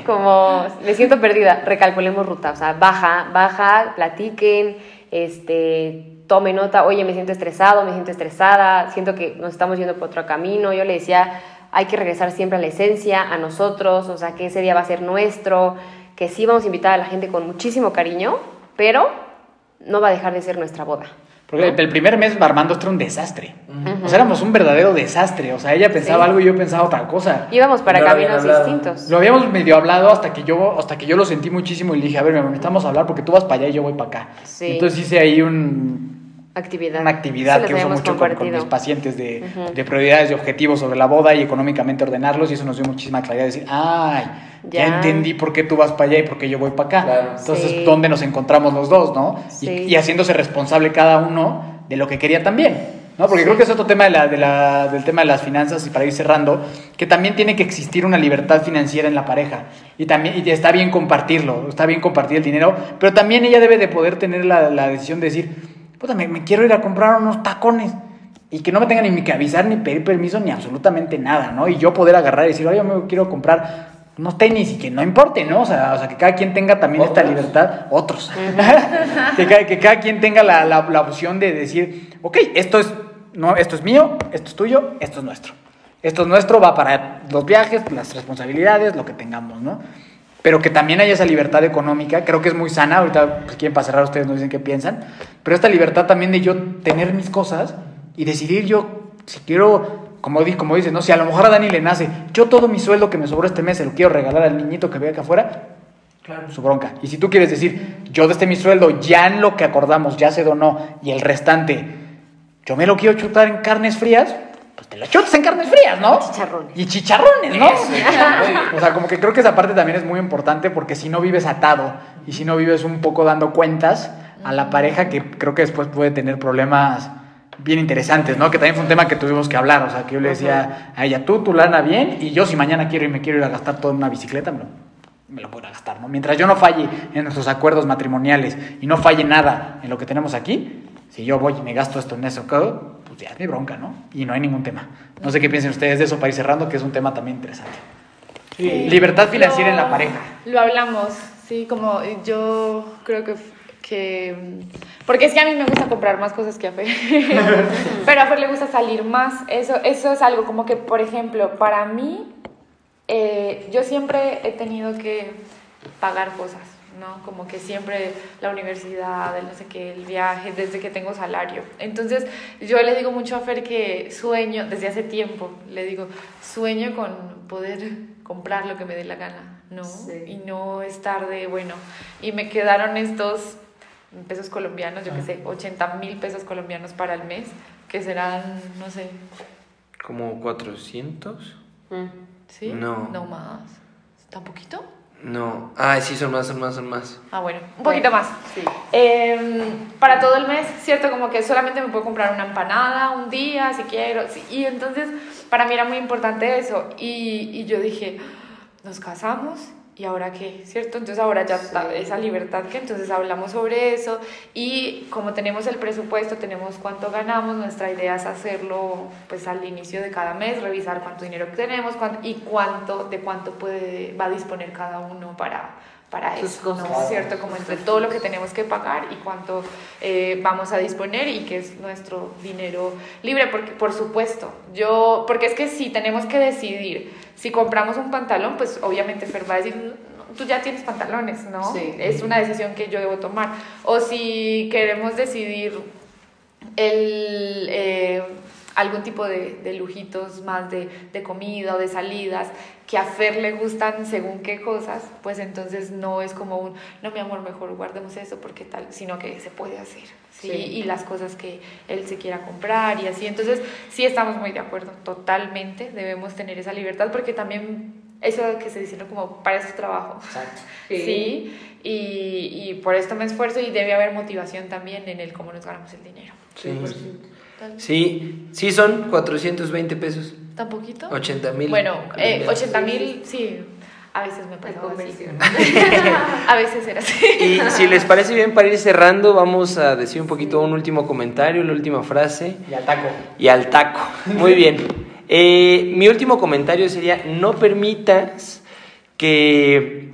como me siento perdida, recalculemos ruta, o sea, baja, baja, platiquen, este, tome nota, oye, me siento estresado, me siento estresada, siento que nos estamos yendo por otro camino. Yo le decía, hay que regresar siempre a la esencia, a nosotros, o sea, que ese día va a ser nuestro, que sí vamos a invitar a la gente con muchísimo cariño, pero no va a dejar de ser nuestra boda. Porque el primer mes Armando era un desastre. O sea, éramos un verdadero desastre. O sea, ella pensaba algo y yo pensaba otra cosa. Íbamos para caminos distintos. Lo habíamos medio hablado hasta que yo hasta que yo lo sentí muchísimo y le dije, a ver, necesitamos hablar porque tú vas para allá y yo voy para acá. Entonces hice ahí un actividad. Una actividad que uso mucho con, mis pacientes de, de, prioridades y objetivos sobre la boda y económicamente ordenarlos y eso nos dio muchísima claridad de decir, ay, ya, entendí por qué tú vas para allá y por qué yo voy para acá. Entonces, ¿dónde nos encontramos los dos, no? Y, haciéndose responsable cada uno de lo que quería también. ¿no? Porque creo que es otro tema de la, de la, del tema de las finanzas y para ir cerrando, que también tiene que existir una libertad financiera en la pareja y también y está bien compartirlo, está bien compartir el dinero, pero también ella debe de poder tener la, la decisión de decir, puta, me, quiero ir a comprar unos tacones. Y que no me tengan ni que avisar, ni pedir permiso, ni absolutamente nada, ¿no? Y yo poder agarrar y decir, oye, yo me quiero comprar unos tenis y que no importe, ¿no? O sea, o sea que cada quien tenga también esta libertad, otros, que, que, cada quien tenga la, la, la, opción de decir, ok, esto es, no, esto es mío, esto es tuyo, esto es nuestro. Esto es nuestro, va para los viajes, las responsabilidades, lo que tengamos, ¿no? Pero que también haya esa libertad económica, creo que es muy sana, ahorita pues, quieren para cerrar ustedes nos dicen qué piensan, pero esta libertad también de yo tener mis cosas y decidir yo si quiero, como, como dice, no si a lo mejor a Dani le nace, yo todo mi sueldo que me sobró este mes se lo quiero regalar al niñito que ve acá afuera, claro. su bronca. Y si tú quieres decir, yo de este mi sueldo ya en lo que acordamos ya se donó y el restante, yo me lo quiero chutar en carnes frías, pues te lo chutas en carnes frías, ¿no? Chicharrones. Y chicharrones, ¿no? o sea, como que creo que esa parte también es muy importante porque si no vives atado y si no vives un poco dando cuentas a la pareja que creo que después puede tener problemas bien interesantes, ¿no? Que también fue un tema que tuvimos que hablar, o sea, que yo le decía a ella, tú, tu lana bien, y yo si mañana quiero y me quiero ir a gastar todo en una bicicleta, me lo, me lo puedo gastar, ¿no? Mientras yo no falle en nuestros acuerdos matrimoniales y no falle nada en lo que tenemos aquí, si yo voy y me gasto esto en eso, pues ya es mi bronca, ¿no? Y no hay ningún tema. No sé qué piensen ustedes de eso para ir cerrando, que es un tema también interesante. Libertad financiera en la pareja. Lo hablamos, sí, como yo creo que, que... Porque es que a mí me gusta comprar más cosas que a Fer. Pero a Fer le gusta salir más. Eso, eso es algo como que, por ejemplo, para mí, eh, yo siempre he tenido que pagar cosas ¿no? Como que siempre la universidad, el no sé qué, el viaje, desde que tengo salario. Entonces, yo le digo mucho a Fer que sueño, desde hace tiempo, le digo, sueño con poder comprar lo que me dé la gana, ¿no? Y no estar de, bueno, y me quedaron estos pesos colombianos, yo qué sé, 80 mil pesos colombianos para el mes, que serán, no sé. ¿Como 400? ¿Sí? No. No más. ¿Tan poquito? No, ah, sí, son más, son más, son más. Ah, bueno, un poquito más. Sí. Em, para todo el mes, ¿cierto? Como que solamente me puedo comprar una empanada un día si quiero. y entonces, para mí era muy importante eso. Y, y yo dije, nos casamos ¿y ahora qué? ¿Cierto? Entonces ahora ya está esa libertad que entonces hablamos sobre eso y como tenemos el presupuesto, tenemos cuánto ganamos, nuestra idea es hacerlo pues al inicio de cada mes, revisar cuánto dinero tenemos y cuánto, de cuánto puede, va a disponer cada uno para, para eso, ¿no? ¿Cierto? Como entre todo lo que tenemos que pagar y cuánto eh, vamos a disponer y que es nuestro dinero libre, porque por supuesto, yo, porque es que si tenemos que decidir si compramos un pantalón, pues obviamente Fer va a decir, tú ya tienes pantalones, ¿no? Es una decisión que yo debo tomar. O si queremos decidir el, eh, algún tipo de, de lujitos más de, de, comida o de salidas que a Fer le gustan según qué cosas, pues entonces no es como un, no mi amor, mejor guardemos eso porque tal, sino que se puede hacer. ¿sí? Y las cosas que él se quiera comprar y así. Entonces, sí estamos muy de acuerdo, totalmente, debemos tener esa libertad porque también eso que se dice como para eso trabajo. Exacto. Sí. Y, y, por esto me esfuerzo y debe haber motivación también en el cómo nos ganamos el dinero. Sí, sí, sí son 420 pesos. ¿Tan poquito? 80 mil. Bueno, eh, 80 mil, sí. A veces me pasa a veces era así. Y si les parece bien, para ir cerrando, vamos a decir un poquito un último comentario, la última frase. Y al taco. Y al taco. Muy bien. Eh, mi último comentario sería, no permitas que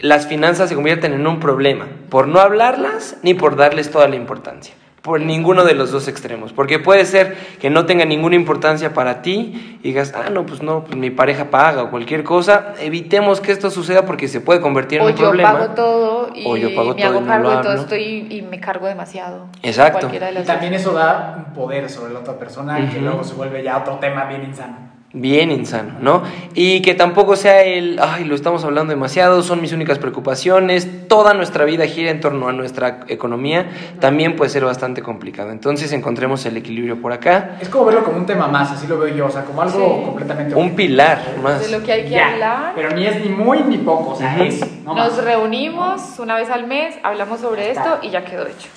las finanzas se conviertan en un problema, por no hablarlas ni por darles toda la importancia por ninguno de los dos extremos, porque puede ser que no tenga ninguna importancia para ti y digas, ah, no, pues no, pues mi pareja paga o cualquier cosa, evitemos que esto suceda porque se puede convertir en un problema. O yo pago todo y o yo pago me todo hago y cargo de todo esto y, y me cargo demasiado. Exacto. De Y también eso da un poder sobre la otra persona que luego se vuelve ya otro tema bien insano. Bien insano, ¿no? Y que tampoco sea el, ay, lo estamos hablando demasiado, son mis únicas preocupaciones, toda nuestra vida gira en torno a nuestra economía, también puede ser bastante complicado. Entonces encontremos el equilibrio por acá, Es como verlo como un tema más, así lo veo yo, o sea, como algo Sí. completamente... un pilar más. De lo que hay que Ya, hablar. Pero ni es ni muy ni poco, o sea, es... No Nos más. reunimos una vez al mes, hablamos sobre esto y ya quedó hecho.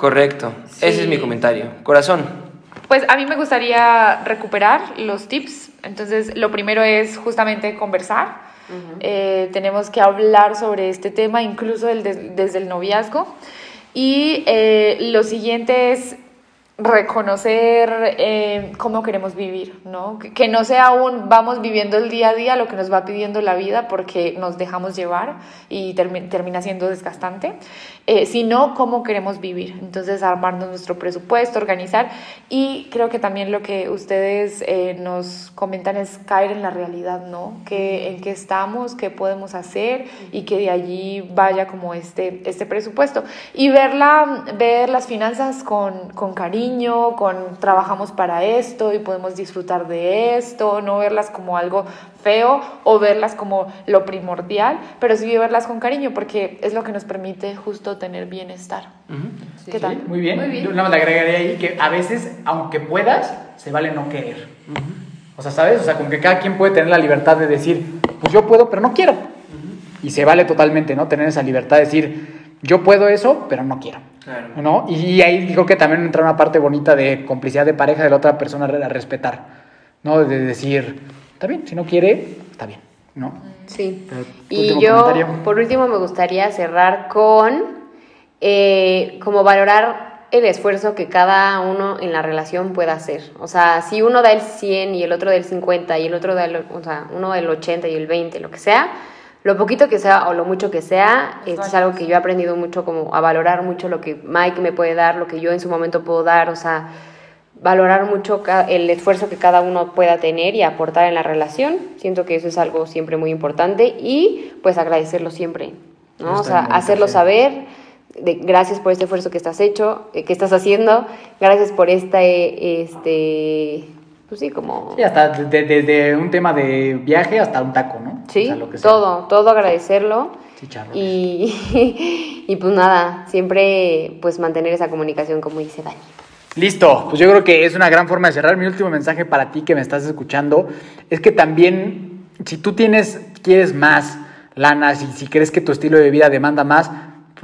Correcto, ese es mi comentario. Corazón. Pues a mí me gustaría recuperar los tips. Entonces, lo primero es justamente conversar. Eh, tenemos que hablar sobre este tema, incluso des- desde el noviazgo. Y eh, lo siguiente es reconocer eh, cómo queremos vivir, ¿no? Que, no sea un vamos viviendo el día a día lo que nos va pidiendo la vida porque nos dejamos llevar y termi- termina siendo desgastante, eh, sino cómo queremos vivir. Entonces, armarnos nuestro presupuesto, organizar y creo que también lo que ustedes eh, nos comentan es caer en la realidad, ¿no? Que, en qué estamos, qué podemos hacer y que de allí vaya como este, este presupuesto. Y verla, ver las finanzas con, con cariño, con trabajamos para esto y podemos disfrutar de esto, no verlas como algo feo o verlas como lo primordial, pero sí verlas con cariño porque es lo que nos permite justo tener bienestar. ¿Qué tal? Muy bien. Muy bien. Yo nada más le agregaría ahí que a veces, aunque puedas, se vale no querer. O sea, ¿sabes? O sea, como que cada quien puede tener la libertad de decir, pues yo puedo, pero no quiero. Y se vale totalmente, ¿no? Tener esa libertad de decir, yo puedo eso, pero no quiero. Claro. ¿No? Y, y ahí creo que también entra una parte bonita de complicidad de pareja de la otra persona a respetar. ¿No? De decir, está bien, si no quiere, está bien. ¿No? Sí. Y yo, comentario. por último, me gustaría cerrar con eh, como valorar el esfuerzo que cada uno en la relación pueda hacer. O sea, si uno da el 100 y el otro da el 50 y el otro da el, o sea, uno da el 80 y el 20, lo que sea, lo poquito que sea o lo mucho que sea, esto es algo que yo he aprendido mucho como a valorar mucho lo que Mike me puede dar, lo que yo en su momento puedo dar, o sea, valorar mucho el esfuerzo que cada uno pueda tener y aportar en la relación. Siento que eso es algo siempre muy importante y pues agradecerlo siempre, ¿no? O sea, hacerlo saber, de, gracias por este esfuerzo que estás hecho, eh, que estás haciendo, gracias por esta, eh, este, pues sí, como... Sí, hasta de- de- desde un tema de viaje hasta un taco, ¿no? Sí, O sea, lo que sea. todo, todo agradecerlo. Chicharrones. Y, y pues nada, siempre pues mantener esa comunicación como dice Dani. Listo, pues yo creo que es una gran forma de cerrar. Mi último mensaje para ti que me estás escuchando es que también, si tú tienes, quieres más lana, si, si crees que tu estilo de vida demanda más,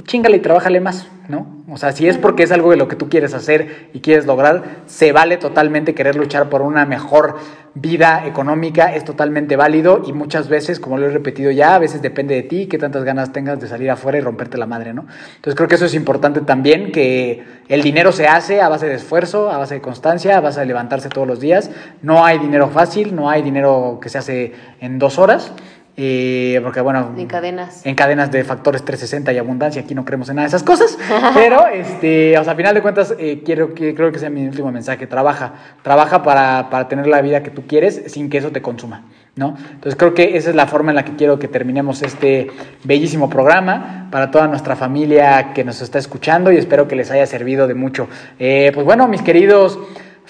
pues chingale y trabájale más, ¿no? O sea, si es porque es algo de lo que tú quieres hacer y quieres lograr, se vale totalmente querer luchar por una mejor vida económica, es totalmente válido y muchas veces, como lo he repetido ya, a veces depende de ti qué tantas ganas tengas de salir afuera y romperte la madre, ¿no? Entonces creo que eso es importante también, que el dinero se hace a base de esfuerzo, a base de constancia, a base de levantarse todos los días. No hay dinero fácil, no hay dinero que se hace en dos horas. Eh, porque bueno, En cadenas. en cadenas de factores 360 y abundancia, aquí no creemos en nada de esas cosas, pero este, o sea, a final de cuentas eh, quiero que creo que sea mi último mensaje, trabaja, trabaja para, para tener la vida que tú quieres sin que eso te consuma, ¿no? Entonces creo que esa es la forma en la que quiero que terminemos este bellísimo programa para toda nuestra familia que nos está escuchando y espero que les haya servido de mucho. Eh, pues bueno, mis queridos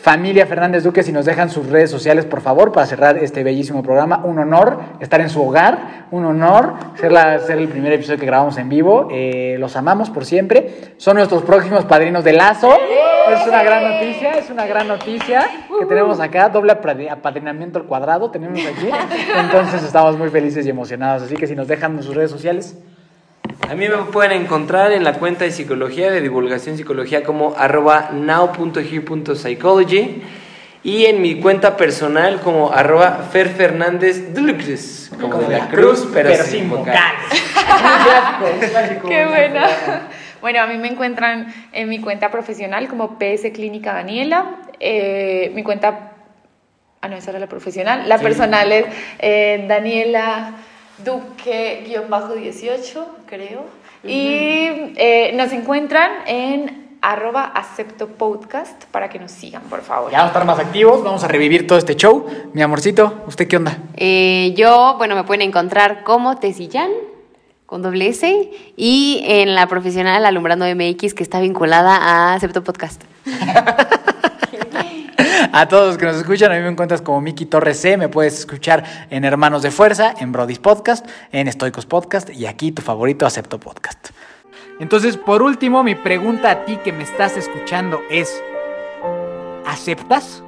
Familia Fernández Duque, si nos dejan sus redes sociales, por favor, para cerrar este bellísimo programa. Un honor estar en su hogar, un honor ser, el primer episodio que grabamos en vivo. Eh, los amamos por siempre. Son nuestros próximos padrinos de lazo. Es una gran noticia, es una gran noticia que tenemos acá. Doble apad- apadrinamiento al cuadrado tenemos aquí. Entonces estamos muy felices y emocionados. Así que si nos dejan sus redes sociales. A mí me pueden encontrar en la cuenta de psicología, de divulgación psicología, como arroba now.here.psychology y en mi cuenta personal como arroba Fer Fernández Dulcres, como de la cruz, pero, sin vocal. Qué buena. Bueno, a mí me encuentran en mi cuenta profesional como PS Clínica Daniela. Eh, mi cuenta Ah, no, esa era la profesional. La personal es eh, Daniela Duque-18, creo. Y eh, nos encuentran en arroba acepto podcast para que nos sigan, por favor. Ya vamos a estar más activos, vamos a revivir todo este show. Mi amorcito, ¿usted qué onda? Eh, yo, bueno, me pueden encontrar como Tesillán con doble S y en la profesional Alumbrando MX que está vinculada a Acepto Podcast. A todos los que nos escuchan, a mí me encuentras como Miki Torres C. Me puedes escuchar en Hermanos de Fuerza, en Brody's Podcast, en Estoicos Podcast y aquí tu favorito Acepto Podcast. Entonces, por último, mi pregunta a ti que me estás escuchando es, ¿aceptas?